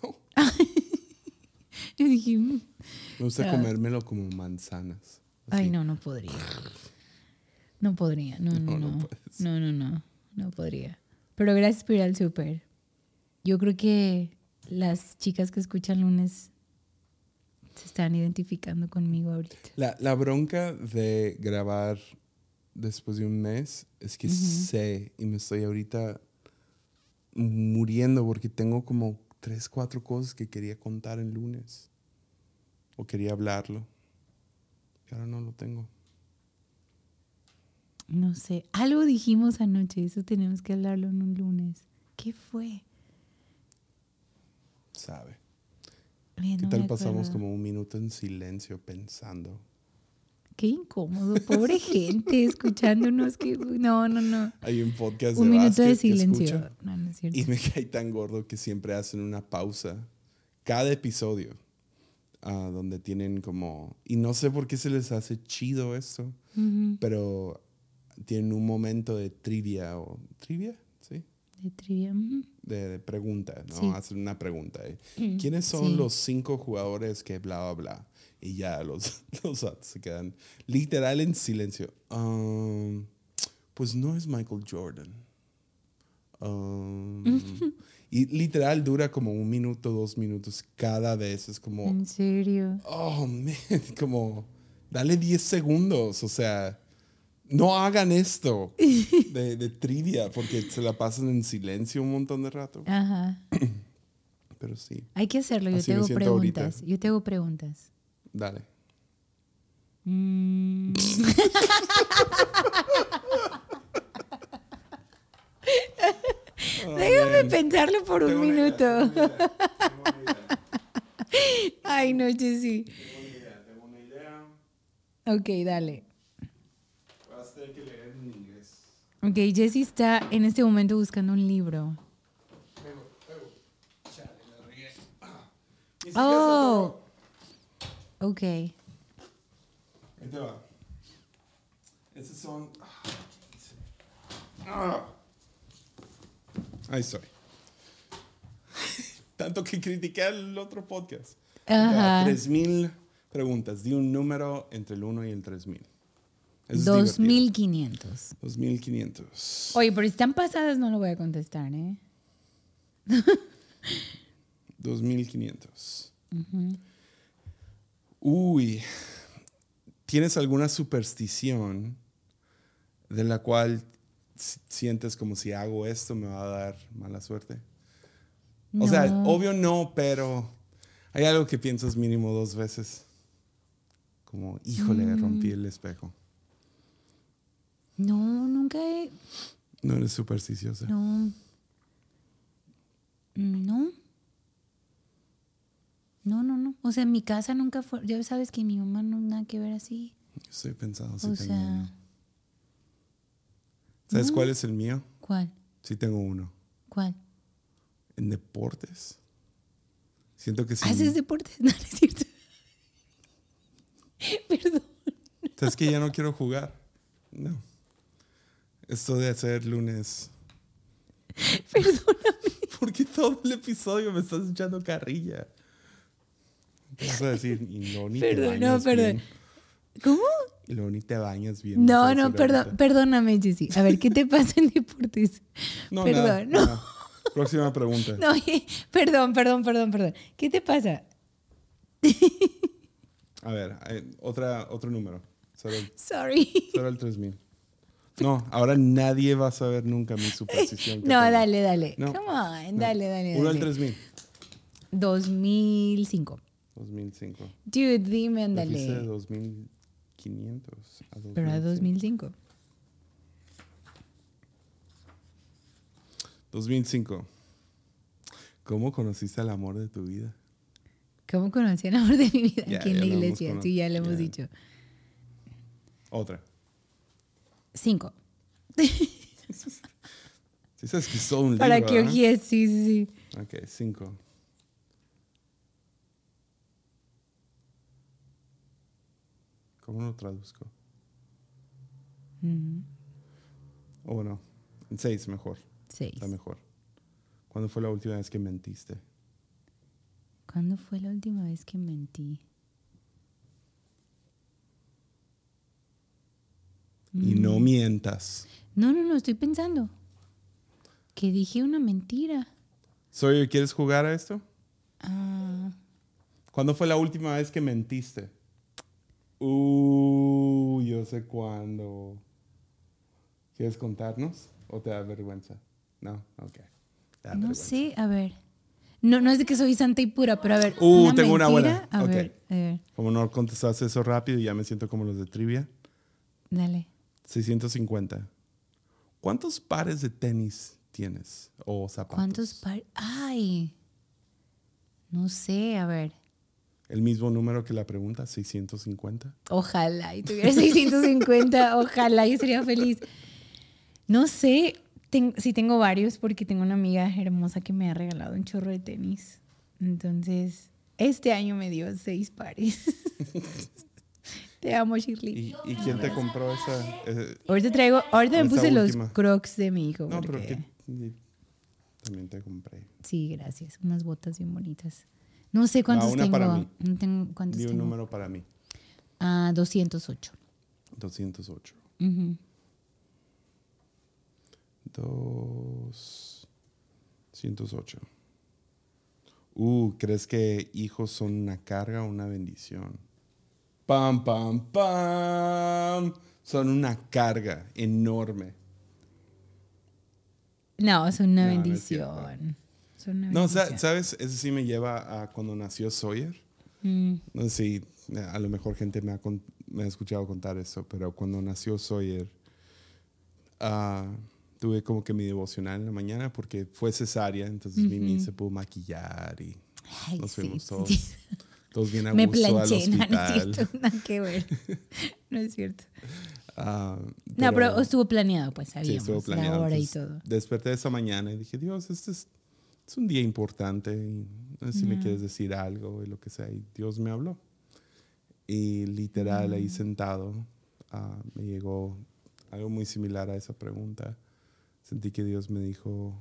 No. Yo dije, mm. Me gusta Ah. comérmelo como manzanas. ay, no, no podría. No podría. No, no, No, no no. No, no, podría. Pero gracias por ir al súper. Yo creo que las chicas que escuchan lunes se están identificando conmigo ahorita. La, la bronca de grabar después de un mes es que sé y me estoy ahorita muriendo porque tengo como tres, cuatro cosas que quería contar el lunes. O quería hablarlo. Y ahora no lo tengo. No sé. Algo dijimos anoche. Eso tenemos que hablarlo en un lunes. ¿Qué fue? ¿Sabe? ¿Qué no tal pasamos como un minuto en silencio pensando? Qué incómodo. Pobre gente escuchándonos. Que... No, no, no. Hay un podcast Un de minuto de silencio. No, no es cierto. Y me cae tan gordo que siempre hacen una pausa cada episodio ah, donde tienen como... Y no sé por qué se les hace chido esto, Ujú. pero tienen un momento de trivia o... ¿Trivia? Sí. De trivia. De, de pregunta, ¿no? Sí. Hacen una pregunta. ¿eh? ¿Quiénes son Sí. los cinco jugadores que bla, bla, bla? Y ya los, los se quedan literal en silencio. Um, pues no es Michael Jordan. Um, y literal dura como un minuto, dos minutos cada vez. Es como, En serio. oh, man, como, dale 10 segundos. O sea, no hagan esto de, de trivia porque se la pasan en silencio un montón de rato. Ajá. Pero sí, Hay que hacerlo. Yo Así te me hago siento ahorita. preguntas. Yo te hago preguntas. dale. Mm. Déjame pensarlo por un Tengo idea, minuto. tengo una idea, tengo idea, Ay, no, Jessy. tengo una idea, tengo una idea. Ok, dale. Vas a tener que leer en inglés. Ok, Jessy está en este momento buscando un libro. Oh. Ok. Ahí te va. Estos son. ah. Ah. Ahí estoy. Tanto que critiqué al otro podcast. Ajá. 3000 preguntas. Di un número entre el 1 y el 3000. Eso es divertido. 2500. 2500. Oye, pero si están pasadas no lo voy a contestar, ¿eh? 2500. Uy, ¿tienes alguna superstición de la cual si- sientes como si hago esto me va a dar mala suerte? O sea, obvio no, pero hay algo que piensas mínimo dos veces. Como, híjole, Mm. rompí el espejo. No, nunca he... No eres supersticiosa. No. No. No, no, no. O sea, en mi casa nunca fue... Ya sabes que mi mamá no nada que ver así. Estoy pensando si o tengo sea... uno. ¿Sabes cuál es el mío? ¿Cuál? Sí tengo uno. ¿Cuál? En deportes. Siento que sí. ¿Haces deportes? No, no es cierto. Perdón. ¿Sabes que ya no quiero jugar? No. Esto de hacer lunes. Perdóname. Porque todo el episodio me estás echando carrilla. Te vas a decir, y no, ni te Perdón, no, bañas perdón. bien. ¿Cómo? Y luego ni te bañas bien. No, no, perdón, perdóname, Jessy. A ver, ¿qué te pasa en deportes? No, perdón, nada, no. nada. Próxima pregunta. No, perdón, perdón, perdón, perdón. ¿Qué te pasa? A ver, eh, otra, otro número. Cero, Sorry. cero al 3000. No, ahora nadie va a saber nunca mi superstición. No, tengo. dale, dale. No, Come on, no. dale, dale. Uno al dale. 3000. 2005. 2005. Dude, dime, Me fuiste de ándale. 2500 a 2005. Pero a 2005. 2005. ¿Cómo conociste al amor de tu vida? ¿Cómo conocí el amor de mi vida Ya, aquí en la hemos iglesia? Sí, ya lo hemos ya. dicho. Otra. Cinco. Sí, sabes que es todo un Para libro, que ¿verdad? ojíes, sí, sí, sí. Ok, cinco. ¿Cómo lo traduzco? Ujú. O bueno, en seis mejor. Seis. Está mejor. ¿Cuándo fue la última vez que mentiste? ¿Cuándo fue la última vez que mentí? Y no mientas. No, no, no, estoy pensando. Que dije una mentira. Sawyer, ¿quieres jugar a esto? Ah, ¿Cuándo fue la última vez que mentiste? Uh, yo sé cuándo. ¿Quieres contarnos? ¿O te da vergüenza? No, ok. Da no vergüenza. sé, a ver. No, no es de que soy santa y pura, pero a ver. Uh, tengo una buena. A Ok. ver, a ver, Como no contestaste eso rápido, ya me siento como los de trivia. dale. 650. ¿Cuántos pares de tenis tienes? O zapatos. ¿Cuántos par? Ay. No sé, a ver. El mismo número que la pregunta, 650. Ojalá y tuviera 650, ojalá yo sería feliz. No sé ten- si tengo varios porque tengo una amiga hermosa que me ha regalado un chorro de tenis. Entonces, este año me dio seis pares. Te amo, Shirley. ¿Y, y quién te compró esa? eh, Ahorita traigo, ahorita me Esa puse los crocs de mi hijo. no, pero que también te compré. Sí, gracias. Unas botas bien bonitas. No sé cuántos una tengo. para mí. No tengo cuántos Di un tengo. número para mí. Ah, 208. 208. Ujú. 208. Uh, ¿crees que hijos son una carga o una bendición? Pam, pam, pam. Son una carga enorme. No, son una No, es bendición. Una No, bendición. ¿sabes? Eso sí me lleva a cuando nació Sawyer. Mm, No sé si eh, a lo mejor gente me ha, con- me ha escuchado contar eso, pero cuando nació Sawyer, ah, tuve como que mi devocional en la mañana porque fue cesárea, entonces Mimi se pudo maquillar y Ay, nos fuimos sí, todos, sí. Todos bien a Me gusto al planché, no, no es cierto. Nada que ver. No es cierto. Ah, No, pero estuvo planeado, pues sí, sabíamos estuvo planeado. la hora y todo. Desperté esa mañana y dije, Dios, este es, es un día importante y no sé si me quieres decir algo y lo que sea. Y Dios me habló. Y literal, Mm. ahí sentado, ah, me llegó algo muy similar a esa pregunta. Sentí que Dios me dijo,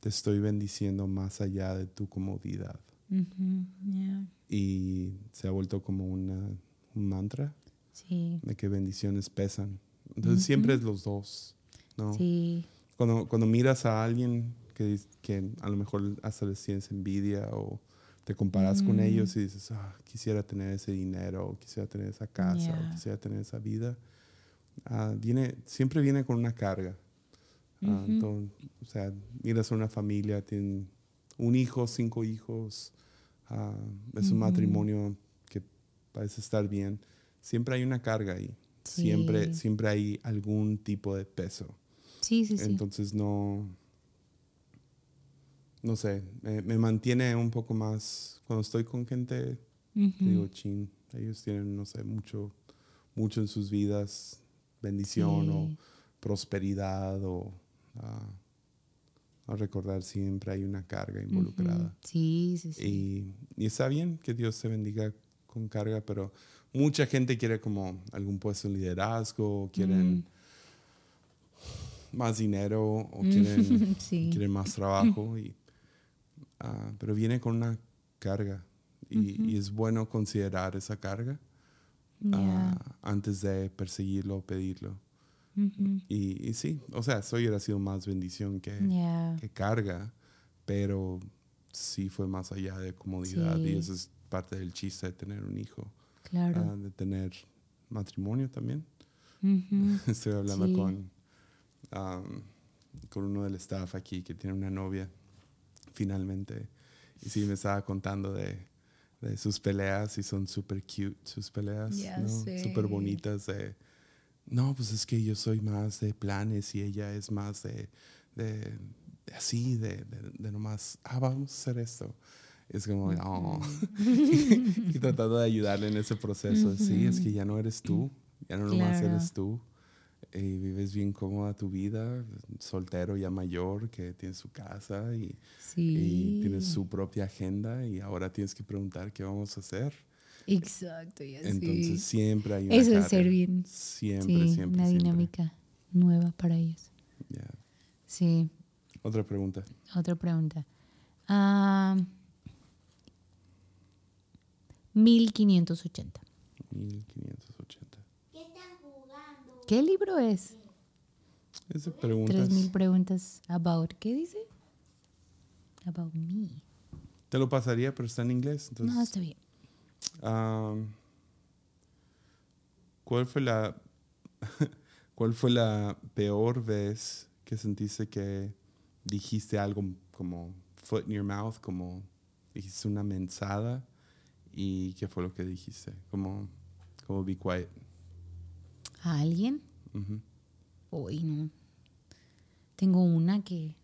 te estoy bendiciendo más allá de tu comodidad. Ujú, ya, Y se ha vuelto como una, un mantra Sí, de que bendiciones pesan. Entonces siempre es los dos. ¿no? sí. Cuando, cuando miras a alguien que, que a lo mejor hasta les tienes envidia o te comparas con ellos y dices, ah, quisiera tener ese dinero, o quisiera tener esa casa, Yeah. o quisiera tener esa vida, ah, viene, siempre viene con una carga. Ujú. entonces, o sea, miras a una familia, tienen un hijo, cinco hijos, ah, es un matrimonio que parece estar bien. Siempre hay una carga ahí. Siempre, Sí. siempre hay algún tipo de peso. Sí, sí, sí. Entonces no, no sé, me, me mantiene un poco más, cuando estoy con gente, digo, chin, ellos tienen, no sé, mucho, mucho en sus vidas, bendición o prosperidad o ah, a recordar siempre hay una carga involucrada. Ujú. Sí, sí, sí. Y, y está bien que Dios te bendiga con carga, pero mucha gente quiere como algún puesto en liderazgo, quieren Mm. más dinero o quieren, Sí. quieren más trabajo, y, ah, pero viene con una carga y, y es bueno considerar esa carga Ya. ah, antes de perseguirlo o pedirlo. Y, y sí, o sea, eso hubiera sido más bendición que, carga, pero sí fue más allá de comodidad Sí. y eso es parte del chiste de tener un hijo, Claro. ah, de tener matrimonio también. Estoy hablando Sí. con, con uno del staff aquí que tiene una novia, finalmente. Y sí, me estaba contando de, de sus peleas y son súper cute sus peleas, sé. Súper bonitas. De, no, pues es que yo soy más de planes y ella es más de, de, de así, de, de, nomás, ah, vamos a hacer esto. Es como, oh. y tratando de ayudarle en ese proceso. Sí, es que ya no eres tú, ya no nomás Claro. eres tú. Y vives bien cómoda tu vida, soltero ya mayor, que tiene su casa y, Sí. y tienes su propia agenda y ahora tienes que preguntar qué vamos a hacer. Exacto, ya Entonces sí. siempre hay una Eso es ser bien. Siempre, sí, siempre, una siempre. dinámica nueva para ellos. Ya. Sí. Otra pregunta. Otra pregunta. Ah, 1580. 1580. ¿Qué están jugando? ¿Qué libro es? Es de preguntas. 3000 preguntas about. ¿Qué dice? About me. Te lo pasaría, pero está en inglés. Entonces, no, está bien. Am, ¿Cuál fue la cuál fue la peor vez que sentiste que dijiste algo como foot in your mouth, como dijiste una mensada y qué fue lo que dijiste? Como como be quiet. ¿A alguien? Ujú. Uy, no. Tengo una que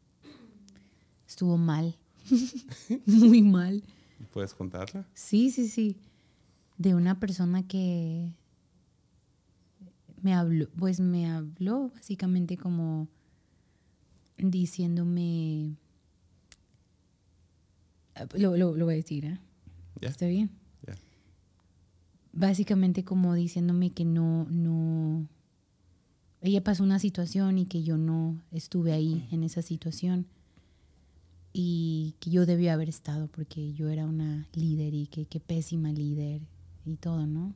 estuvo mal. Muy mal. ¿Puedes contarla? Sí, sí, sí. De una persona que me habló, pues me habló básicamente como diciéndome, Ah, lo, lo- lo voy a decir, ¿eh? Ya. ¿Está bien? Básicamente como diciéndome que no, no, ella pasó una situación y que yo no estuve ahí en esa situación y que yo debía haber estado porque yo era una líder y que qué pésima líder y todo, ¿no?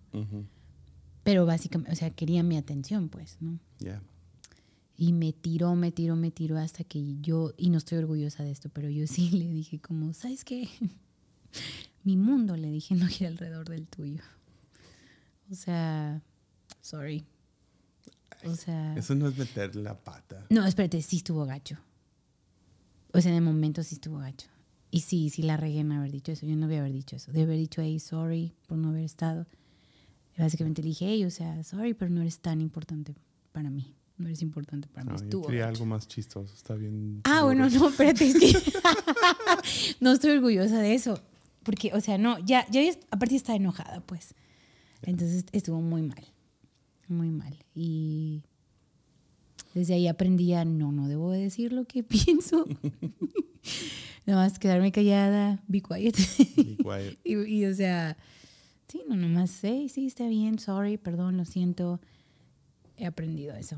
Pero básicamente, o sea, quería mi atención, pues, ¿no? Ya. Y me tiró, me tiró, me tiró hasta que yo, y no estoy orgullosa de esto, pero yo sí le dije como, ¿sabes qué? Mi mundo, le dije, no gira alrededor del tuyo. O sea, sorry. O sea, Eso no es meter la pata. no, espérate, sí estuvo gacho. O sea, en el momento sí estuvo gacho. Y sí, sí la regué en haber dicho eso. Yo no debía haber dicho eso. Debe haber dicho, hey, sorry por no haber estado. Y básicamente le dije, hey, o sea, sorry, pero no eres tan importante para mí. No eres importante para mí. No, estuvo quería algo más chistoso. Está bien. Ah, bueno, no, espérate, es que no estoy orgullosa de eso. Porque, o sea, no, ya, ya, ya- aparte está enojada, pues. Entonces estuvo muy mal, muy mal. Y desde ahí aprendí a, no, no debo decir lo que pienso. Nada más quedarme callada, be quiet. Be quiet. y, y, o sea, sí, no, nomás sé, sí, está bien, sorry, perdón, lo siento. He aprendido eso.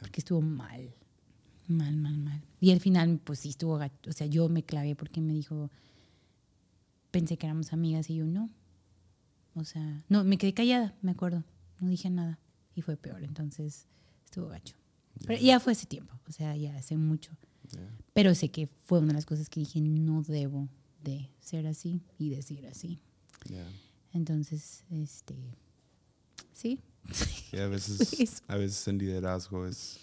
Porque estuvo mal. Mal, mal, mal. Y al final, pues sí, estuvo gacho. O sea, yo me clavé porque me dijo, pensé que éramos amigas y yo no. O sea, no, me quedé callada, me acuerdo. No dije nada. Y fue peor, entonces estuvo gacho. Pero ya fue hace tiempo, o sea, ya hace mucho. Pero sé que fue una de las cosas que dije, no debo de ser así y decir así. Entonces, este, sí. Y a veces, a veces en liderazgo es,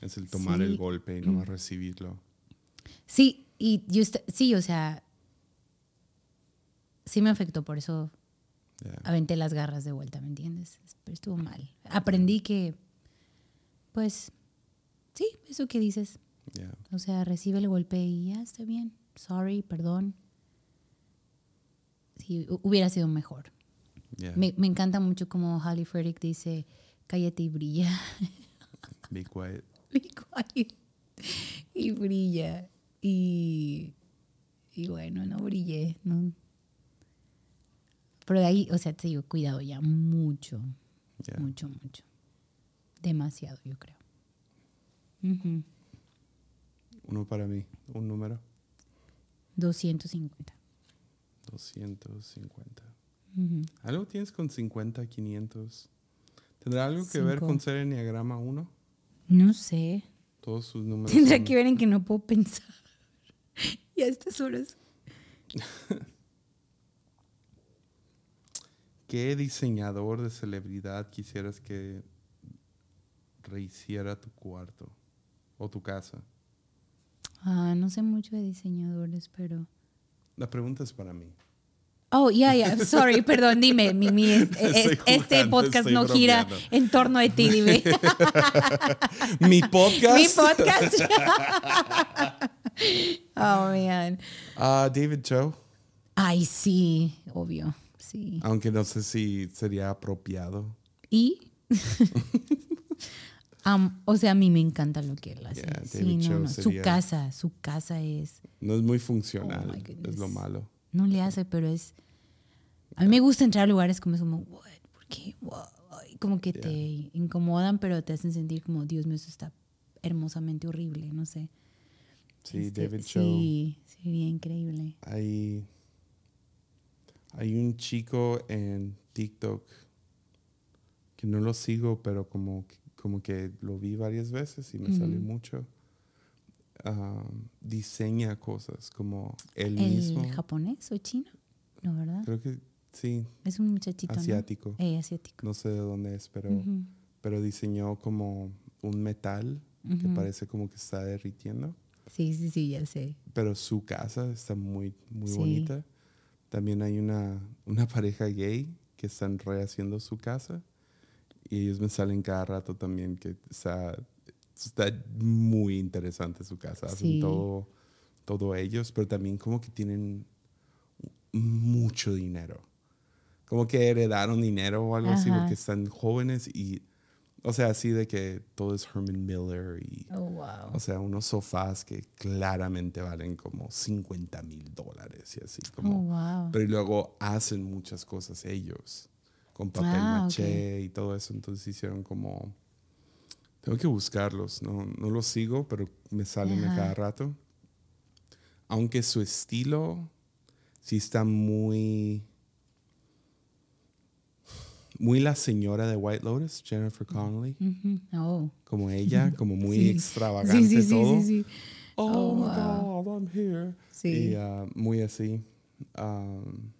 es el tomar Sí. el golpe y no más recibirlo. Sí, y yo, sí, o sea, sí me afectó, por eso aventé las garras de vuelta, ¿me entiendes? Pero estuvo mal. Aprendí que, pues, sí, eso que dices. O sea, recibe el golpe y ya está bien. Sorry, perdón. Sí, hu- hubiera sido mejor. Me, me encanta mucho como Halle Frederick dice, cállate y brilla. Be quiet. Be quiet. Y brilla. Y, y bueno, no brillé. ¿no? Pero de ahí, o sea, te digo, cuidado ya mucho, mucho, mucho. Demasiado, yo creo. Uno para mí. Un número. 250. 250. Ujú. Algo tienes con 50, 500. ¿Tendrá algo que ver con ser Enneagrama 1? No sé. Todos sus números. Tendrá son- que ver en que no puedo pensar. y a estas horas. ¿Qué diseñador de celebridad quisieras que rehiciera tu cuarto o tu casa? Ah, no sé mucho de diseñadores, pero. La pregunta es para mí. Oh, ya, ya. Sorry, perdón. Dime, Mimi. es- es- Estoy este podcast no gira en torno de ti, dime. Mi podcast. Mi podcast. oh, man. Ah, David Cho. Ay, sí, obvio. Sí. Aunque no sé si sería apropiado. Y. O sea, a mí me encanta lo que él hace. Yeah, sí, no, no. Su casa, su casa es. No es muy funcional. Oh es lo malo. No le hace, pero es. A mí me gusta entrar a lugares como como, what, ¿por qué? What? Como que te incomodan, pero te hacen sentir como, Dios mío, eso está hermosamente horrible, no sé. Sí, Este, David Cho. Sí, sería increíble. Hay, hay un chico en TikTok que no lo sigo, pero como, que- como que lo vi varias veces y me sale Ujú. mucho. Ah, diseña cosas como él ¿El mismo. japonés o chino? No, ¿verdad? Creo que sí, Es un muchachito, ¿no? asiático. Eh, asiático. No sé de dónde es, pero, pero diseñó como un metal que parece como que está derritiendo. Sí, sí, sí, ya sé. pero su casa está muy, muy Sí. bonita. También hay una, una pareja gay que están rehaciendo su casa y ellos me salen cada rato también que está, está muy interesante su casa. Hacen Sí. todo, todo ellos, pero también como que tienen mucho dinero. Como que heredaron dinero o algo así porque están jóvenes y, o sea, así de que todo es Herman Miller y... Oh, wow. O sea, unos sofás que claramente valen como 50 mil dólares y así Oh, como. wow. Pero luego hacen muchas cosas ellos, con papel Ah, maché y todo eso. Entonces hicieron como. Tengo que buscarlos, no, no los sigo, pero me salen a cada rato. Aunque su estilo sí está muy. Muy la señora de White Lotus, Jennifer Connelly. Ujú. Oh. Como ella, como muy Sí. extravagante Sí, sí, todo. Oh, Oh, my wow. God, I'm here. Sí. Y ah, muy así. Um,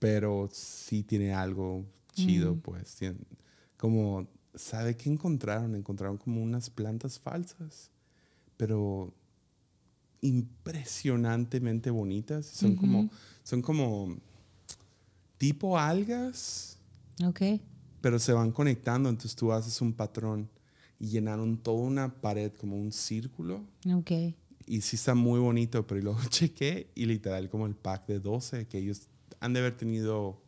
pero sí tiene algo chido, Mm. pues. Tiene- como, ¿sabe qué encontraron? Encontraron como unas plantas falsas, pero impresionantemente bonitas. Son como, Ujú. son como tipo algas Ok. pero se van conectando, entonces tú haces un patrón y llenaron toda una pared como un círculo Ok. y sí está muy bonito, pero luego chequé y literal como el pack de 12 que ellos han de haber tenido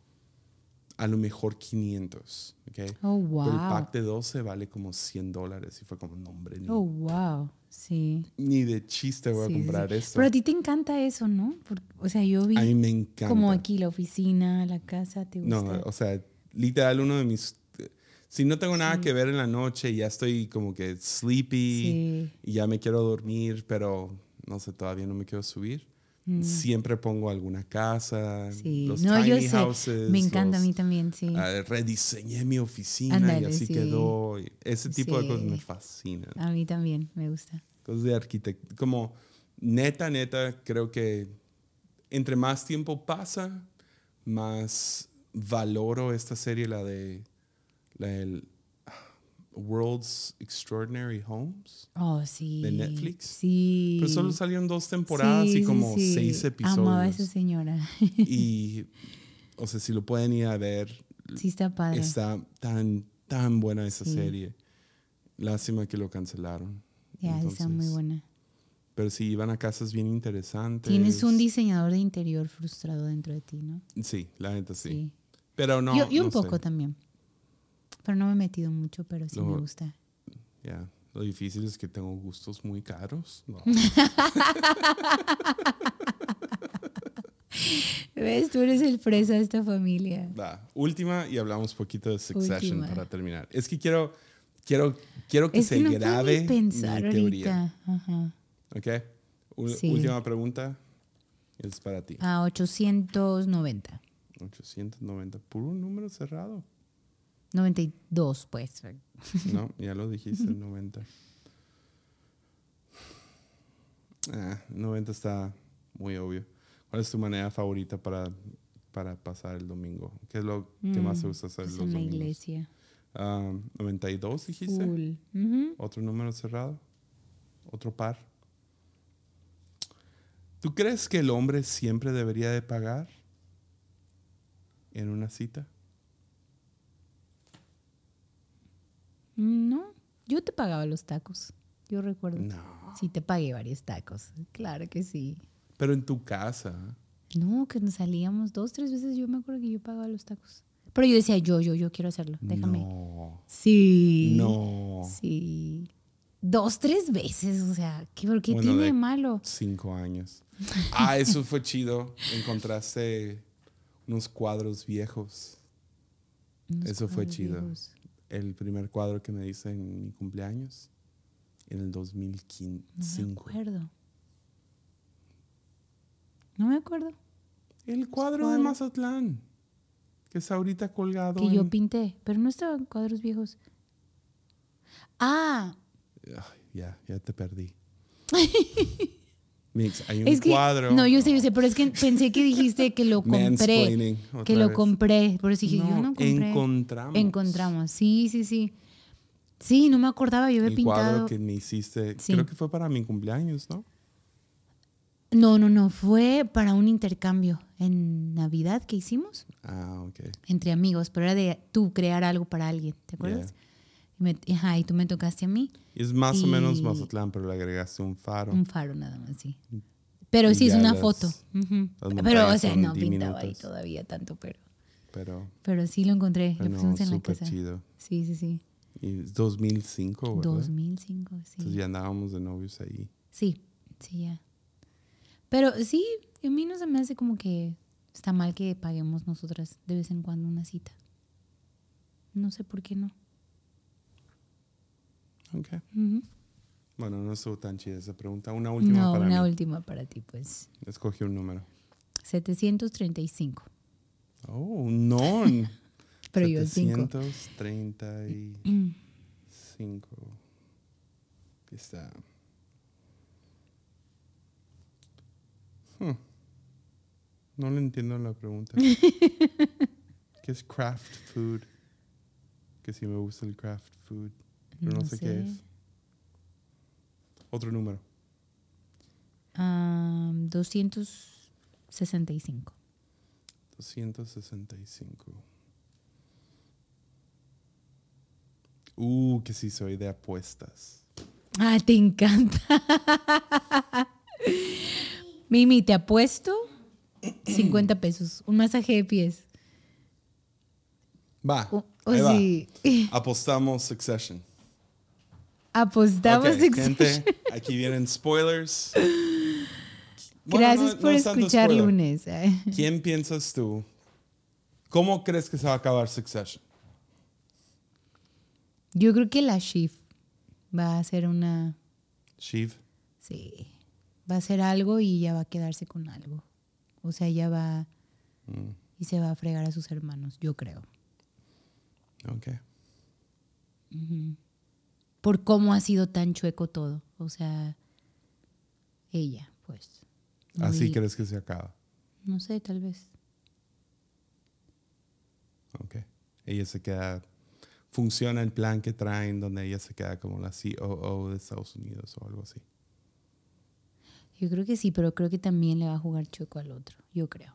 a lo mejor 500, ¿ok? Oh, wow. Pero el pack de 12 vale como 100 dólares y fue como, no hombre, ni, Oh, wow. Sí. ni de chiste voy Sí, a sí, comprar sí. esto. Pero a ti te encanta eso, ¿no? Por- o sea, yo vi a mí me encanta. como aquí la oficina, la casa, ¿te gusta? No, o sea, literal uno de mis... Si no tengo nada que ver en la noche y ya estoy como que sleepy Sí. y ya me quiero dormir, pero no sé, todavía no me quiero subir. Siempre pongo alguna casa, Mm. Sí. los no, yo tiny sé. houses. Me encanta a mí también, sí. ah, rediseñé mi oficina y así sí. quedó. Ese tipo de cosas Sí. me fascinan. A mí también me gusta. Cosas de arquitectura. Como neta, neta, creo que entre más tiempo pasa, más valoro esta serie, la de la del ah, World's Extraordinary Homes. Oh, sí. ¿De Netflix? Sí. Pero solo salieron dos temporadas Sí, y sí, como sí. seis episodios. Amaba a esa señora. Y, o sea, si lo pueden ir a ver, sí, está padre. está tan, tan buena esa Sí. serie. Lástima que lo cancelaron. Ya, está muy buena. Pero sí, iban a casas bien interesantes. Tienes un diseñador de interior frustrado dentro de ti, ¿no? Sí, la neta sí. Sí. Pero no. yo yo un no sé. poco también. Pero no me he metido mucho, pero sí me gusta. Ya, Lo difícil es que tengo gustos muy caros. No. ¿Ves? Tú eres el fresa de esta familia. Va, última y hablamos poquito de Succession Última. para terminar. Es que quiero, quiero, quiero que Es se que no puedo grabe ni pensar mi teoría. Ajá. ¿Ok? U- Sí. Última pregunta. Es para ti. A 890. 890. Puro número cerrado. 92, pues. No, ya lo dijiste, 90. Ah, 90 está muy obvio. ¿Cuál es tu manera favorita para, para pasar el domingo? ¿Qué es lo que más te gusta hacer Pues los en la domingos? iglesia. Ah, 92 dijiste. Cool. Ujú. Otro número cerrado. Otro par. ¿Tú crees que el hombre siempre debería de pagar en una cita? No, yo te pagaba los tacos. Yo recuerdo. No. Sí, te pagué varios tacos. Claro que sí. Pero en tu casa. No, que nos salíamos dos, tres veces. Yo me acuerdo que yo pagaba los tacos. Pero yo decía, yo, yo, yo quiero hacerlo. Déjame. No. Sí. No. Sí. Dos, tres veces. O sea, ¿qué, ¿por qué Bueno, tiene de- malo? Cinco años. Ah, eso fue chido. Encontraste unos cuadros viejos. Unos Eso fue chido. viejos. El primer cuadro que me hice en mi cumpleaños. En el No 2005. me acuerdo. No me acuerdo. El cuadro de? Mazatlán. Que está ahorita colgado. Que yo pinté. Pero no estaban cuadros viejos. Ah, ya, ya te perdí. Mix, hay un es que. cuadro. No, yo sé, yo sé, pero es que pensé que dijiste que lo compré. Que lo vez. compré. Por eso dije, yo No, compré. encontramos. Encontramos. Sí, sí, sí. Sí, no me acordaba. Yo había El pintado. cuadro que me hiciste. Sí. Creo que fue para mi cumpleaños, ¿no? No, no, no. Fue para un intercambio en Navidad que hicimos Ah, ok. entre amigos, pero era de tú crear algo para alguien, ¿te acuerdas? Y, me- ajá, y tú me tocaste a mí, Y es más o menos Y- Mazatlán, pero le agregaste un faro. un faro nada más, sí. Pero Y sí, es una las- foto. Ujú. las Pero, o sea, no pintaba ahí todavía tanto, pero, Pero, pero sí lo encontré. Lo no, pusimos en la casa. chido. Sí, sí, sí. Y es 2005, ¿verdad? 2005, sí. Entonces ya andábamos de novios ahí. Sí, sí, ya. Pero sí, a mí no se me hace como que está mal que paguemos nosotras de vez en cuando una cita. No sé por qué no. Ok. Ujú. Bueno, no estuvo tan chida esa pregunta. Una última No, para una mí. última para ti, pues. Escogí un número. 735. Oh, non. Pero yo cinco. 735. Aquí está. Hmm. No le entiendo la pregunta. ¿Qué es craft food? Que si me gusta el craft food. Pero no, sé, qué es. Otro número. Ah, 265. 265. Uh, que sí soy de apuestas. Ah, te encanta. Mimi, te apuesto 50 pesos. Un masaje de pies. Va. O, o ahí va. Apostamos Succession. Apostamos Ok, Succession. gente, aquí vienen spoilers. Bueno, Gracias no- por no es tanto escuchar spoiler. lunes. Ay. ¿Quién piensas tú? ¿Cómo crees que se va a acabar Succession? Yo creo que la Shift va a hacer una. Shiv. Sí. Va a hacer algo y ya va a quedarse con algo. O sea, ya va. Mm, Y se va a fregar a sus hermanos, yo creo. ok. Por cómo ha sido tan chueco todo. O sea, ella, pues. No Así crees que se acaba. No sé, tal vez. Ok. Ella se queda. Funciona el plan que traen donde ella se queda como la COO de Estados Unidos o algo así. Yo creo que sí, pero creo que también le va a jugar chueco al otro. Yo creo.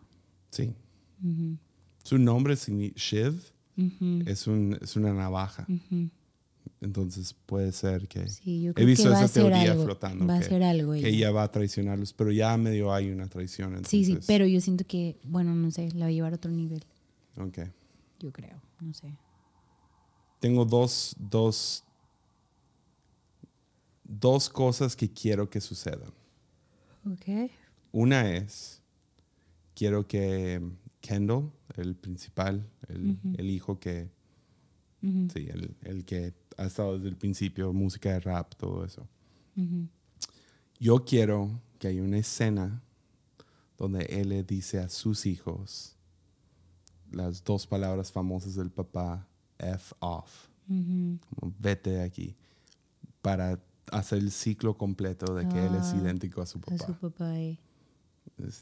Sí. Su nombre signi- Shiv es, un, es una navaja. ujú. Entonces puede ser que. Sí, yo He creo visto que va esa a teoría algo. flotando. Va a que, hacer algo que ella. ella va a traicionarlos, pero ya medio hay una traición. Sí, sí, entonces- pero yo siento que, bueno, no sé, la va a llevar a otro nivel. Ok. Yo creo, no sé. Tengo dos, dos, dos cosas que quiero que sucedan. Ok. Una es, quiero que Kendall, el principal, el, el hijo que, sí, el, el que ha estado desde el principio, música de rap, todo eso. Yo quiero que haya una escena donde él le dice a sus hijos las dos palabras famosas del papá, F off, Ujú. como vete de aquí, para hacer el ciclo completo de que él es Ah, idéntico a su A papá. su papá. eh.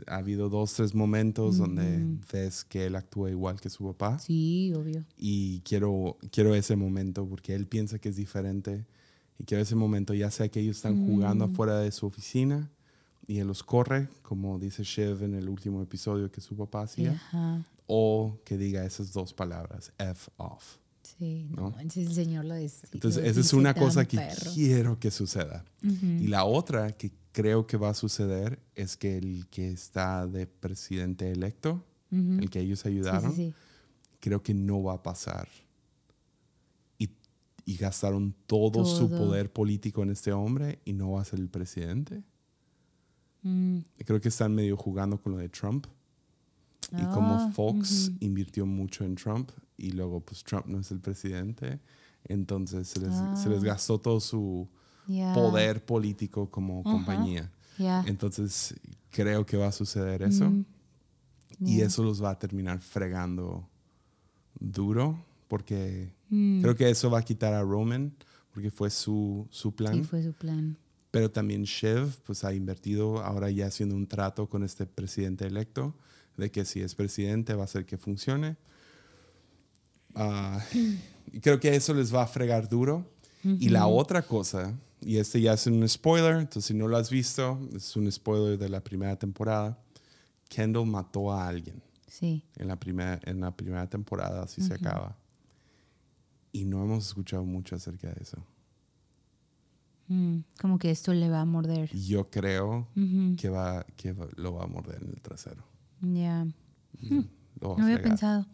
Ha habido dos, tres momentos donde ves que él actúa igual que su papá Sí, obvio. y quiero, quiero ese momento porque él piensa que es diferente y quiero ese momento ya sea que ellos están jugando Mm. afuera de su oficina y él los corre, como dice Shiv en el último episodio que su papá hacía, Ajá. o que diga esas dos palabras, F off. Sí, no, ¿No? el señor lo decía. Entonces, esa es una cosa que quiero que suceda. Y la otra que creo que va a suceder es que el que está de presidente electo, el que ellos ayudaron, Sí, sí, sí. creo que no va a pasar. Y, y gastaron todo, su Todo. poder político en este hombre y no va a ser el presidente. Mm. Creo que están medio jugando con lo de Trump. Y como Ah, Fox invirtió mucho en Trump y luego pues Trump no es el presidente, entonces se les, se les Ah. gastó todo su Ya, poder político como compañía. Ya. Entonces creo que va a suceder eso Mm, y eso los va a terminar fregando duro porque Mm. creo que eso va a quitar a Roman porque fue su, su plan. Sí, fue su plan. Pero también Shiv pues ha invertido ahora ya haciendo un trato con este presidente electo de que si es presidente va a hacer que funcione. Ah, y creo que eso les va a fregar duro. Y la otra cosa, y este ya es un spoiler, entonces si no lo has visto, es un spoiler de la primera temporada. Kendall mató a alguien Sí. en la primera, en la primera temporada, así se acaba. Y no hemos escuchado mucho acerca de eso. Mm, Como que esto le va a morder. Yo creo que, va, que va- lo va a morder en el trasero. Ya. Va a No había pensado.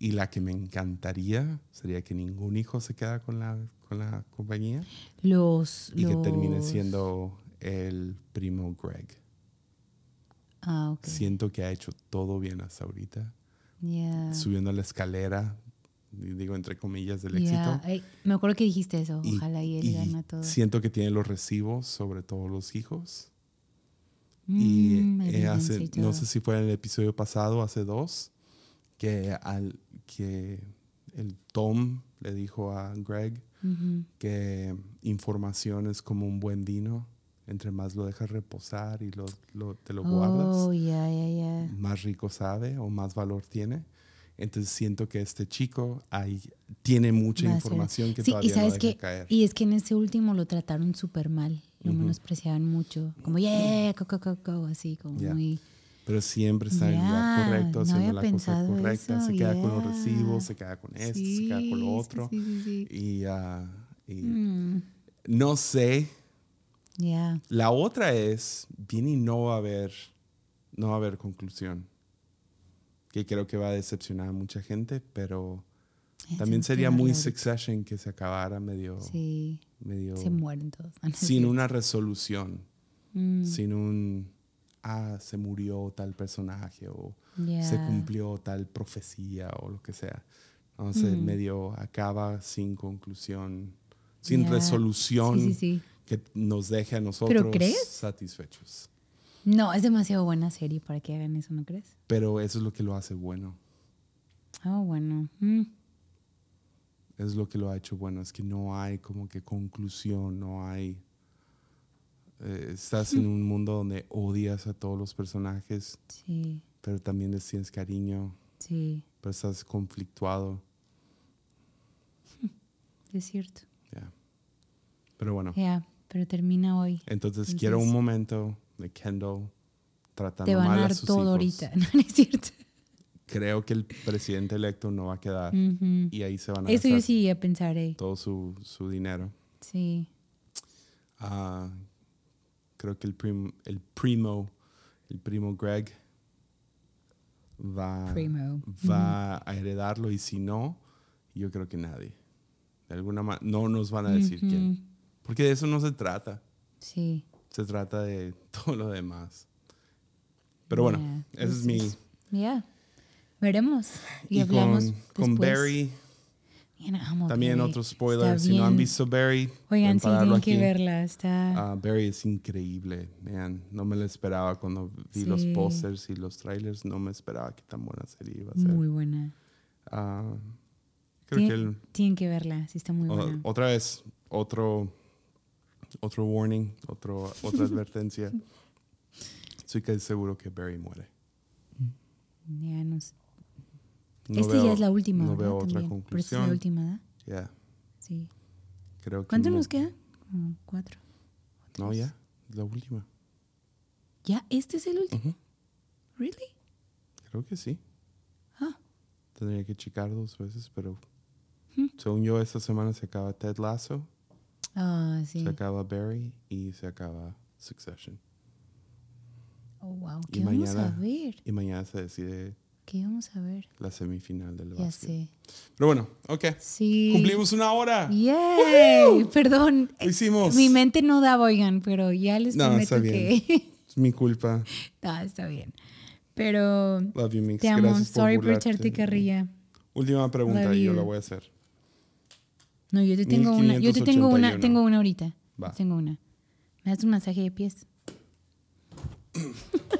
Y la que me encantaría sería que ningún hijo se queda con la, con la compañía Los. y que termine los- siendo el primo Greg. Ah, ok. Siento que ha hecho todo bien hasta ahorita. Ya. Subiendo la escalera, digo entre comillas, del Ya. éxito. Ay, me acuerdo que dijiste eso. Y- Ojalá y él y gana todo. Siento que tiene los recibos sobre todos los hijos. Mm, y eh, hace, no sé si fue en el episodio pasado, hace dos, que, al, que el Tom le dijo a Greg Que información es como un buen vino. Entre más lo dejas reposar y lo, lo- te lo guardas, Oh, ya, ya, ya. más rico sabe o más valor tiene. Entonces siento que este chico ahí tiene mucha información que Sí, todavía y sabes no deja que caer. y es que en ese último lo trataron súper mal, lo Ujú. menospreciaban mucho, como yeah, co, co, co", así como muy Pero siempre está en el lugar correcto, no haciendo había la cosa correcta. eso, se queda con los recibos, se queda con esto, se queda con lo Sí, otro. sí, sí, sí, sí. Y, ah, y Mm, no sé. ya. La otra es, viene y no va a haber, no va a haber conclusión. Que creo que va a decepcionar a mucha gente, pero Ya, también sería muy. Succession que se acabara medio, Sí, medio se mueren todos. No es sin una resolución, Mm, sin un, ah, se murió tal personaje o se cumplió tal profecía o lo que sea. Entonces, Mm. medio acaba sin conclusión, sin resolución Sí, sí, sí. que nos deje a nosotros crees? satisfechos. No, es demasiado buena serie para que hagan eso, ¿no crees? Pero eso es lo que lo hace bueno. Ah, bueno. Mm, Es lo que lo ha hecho bueno. Es que no hay como que conclusión, no hay... eh, estás en un mundo donde odias a todos los personajes, sí, pero también les tienes cariño, sí, pero estás conflictuado. es cierto. ya. Pero bueno. Ya, pero termina hoy. Entonces, quiero un momento de Kendall tratando Te van a mal a dar sus todo hijos. ahorita, ¿no? ¿No es cierto? Creo que el presidente electo no va a quedar y ahí se van a Eso yo sí ya pensaré. todo su, su dinero. Sí. Ah, creo que el, prim- el primo, el primo Greg va, Primo. va a heredarlo y si no, yo creo que nadie. De alguna manera, no nos van a decir quién. Porque de eso no se trata. Sí. Se trata de todo lo demás. Pero bueno, Ya, ese es mi... entonces, Ya. Veremos. Y, Y hablamos con. Barry, También Barry. otro spoiler, si no han visto Barry, Oigan, sí, tienen que verla. Está. Ah, Barry es increíble, man. No me lo esperaba cuando vi los Sí. pósters y los trailers. No me esperaba que tan buena serie iba a ser. muy buena. Ah, creo Tien- que el- Tienen que verla, sí está muy o- buena. otra vez, otro, otro warning, otro, otra advertencia. Estoy casi seguro que Barry muere. Ya no sé. No Esta veo- ya es la última. No veo otra También. Pero esta es la conclusión. última. Ya, Sí. creo que ¿Cuánto no- nos queda? Como cuatro. No, ya, la última. ¿Ya? ¿Este es el último? Ujú, ¿Really? Creo que sí. Ah. Tendría que checar dos veces, pero Hmm. según yo, esta semana se acaba Ted Lasso, Ah, sí. se acaba Barry y se acaba Succession. Oh, wow. Y ¿Qué vamos a mañana- ver? Y mañana se decide ¿Qué vamos a ver? la semifinal del Ya básquet. sé. Pero bueno, ok. Sí. Cumplimos una hora. ¡Yay! Perdón. Lo hicimos. Mi mente no daba, oigan, pero ya les No, prometo está bien. que. Es mi culpa. no, está bien. Pero Love you, Mix. te amo. Gracias Sorry por burlarte. echarte carrilla. Última pregunta Love y yo you. la voy a hacer. No, yo te tengo una. Yo te tengo una. 1581. Tengo una ahorita. Va. Tengo una. ¿Me das un masaje de pies?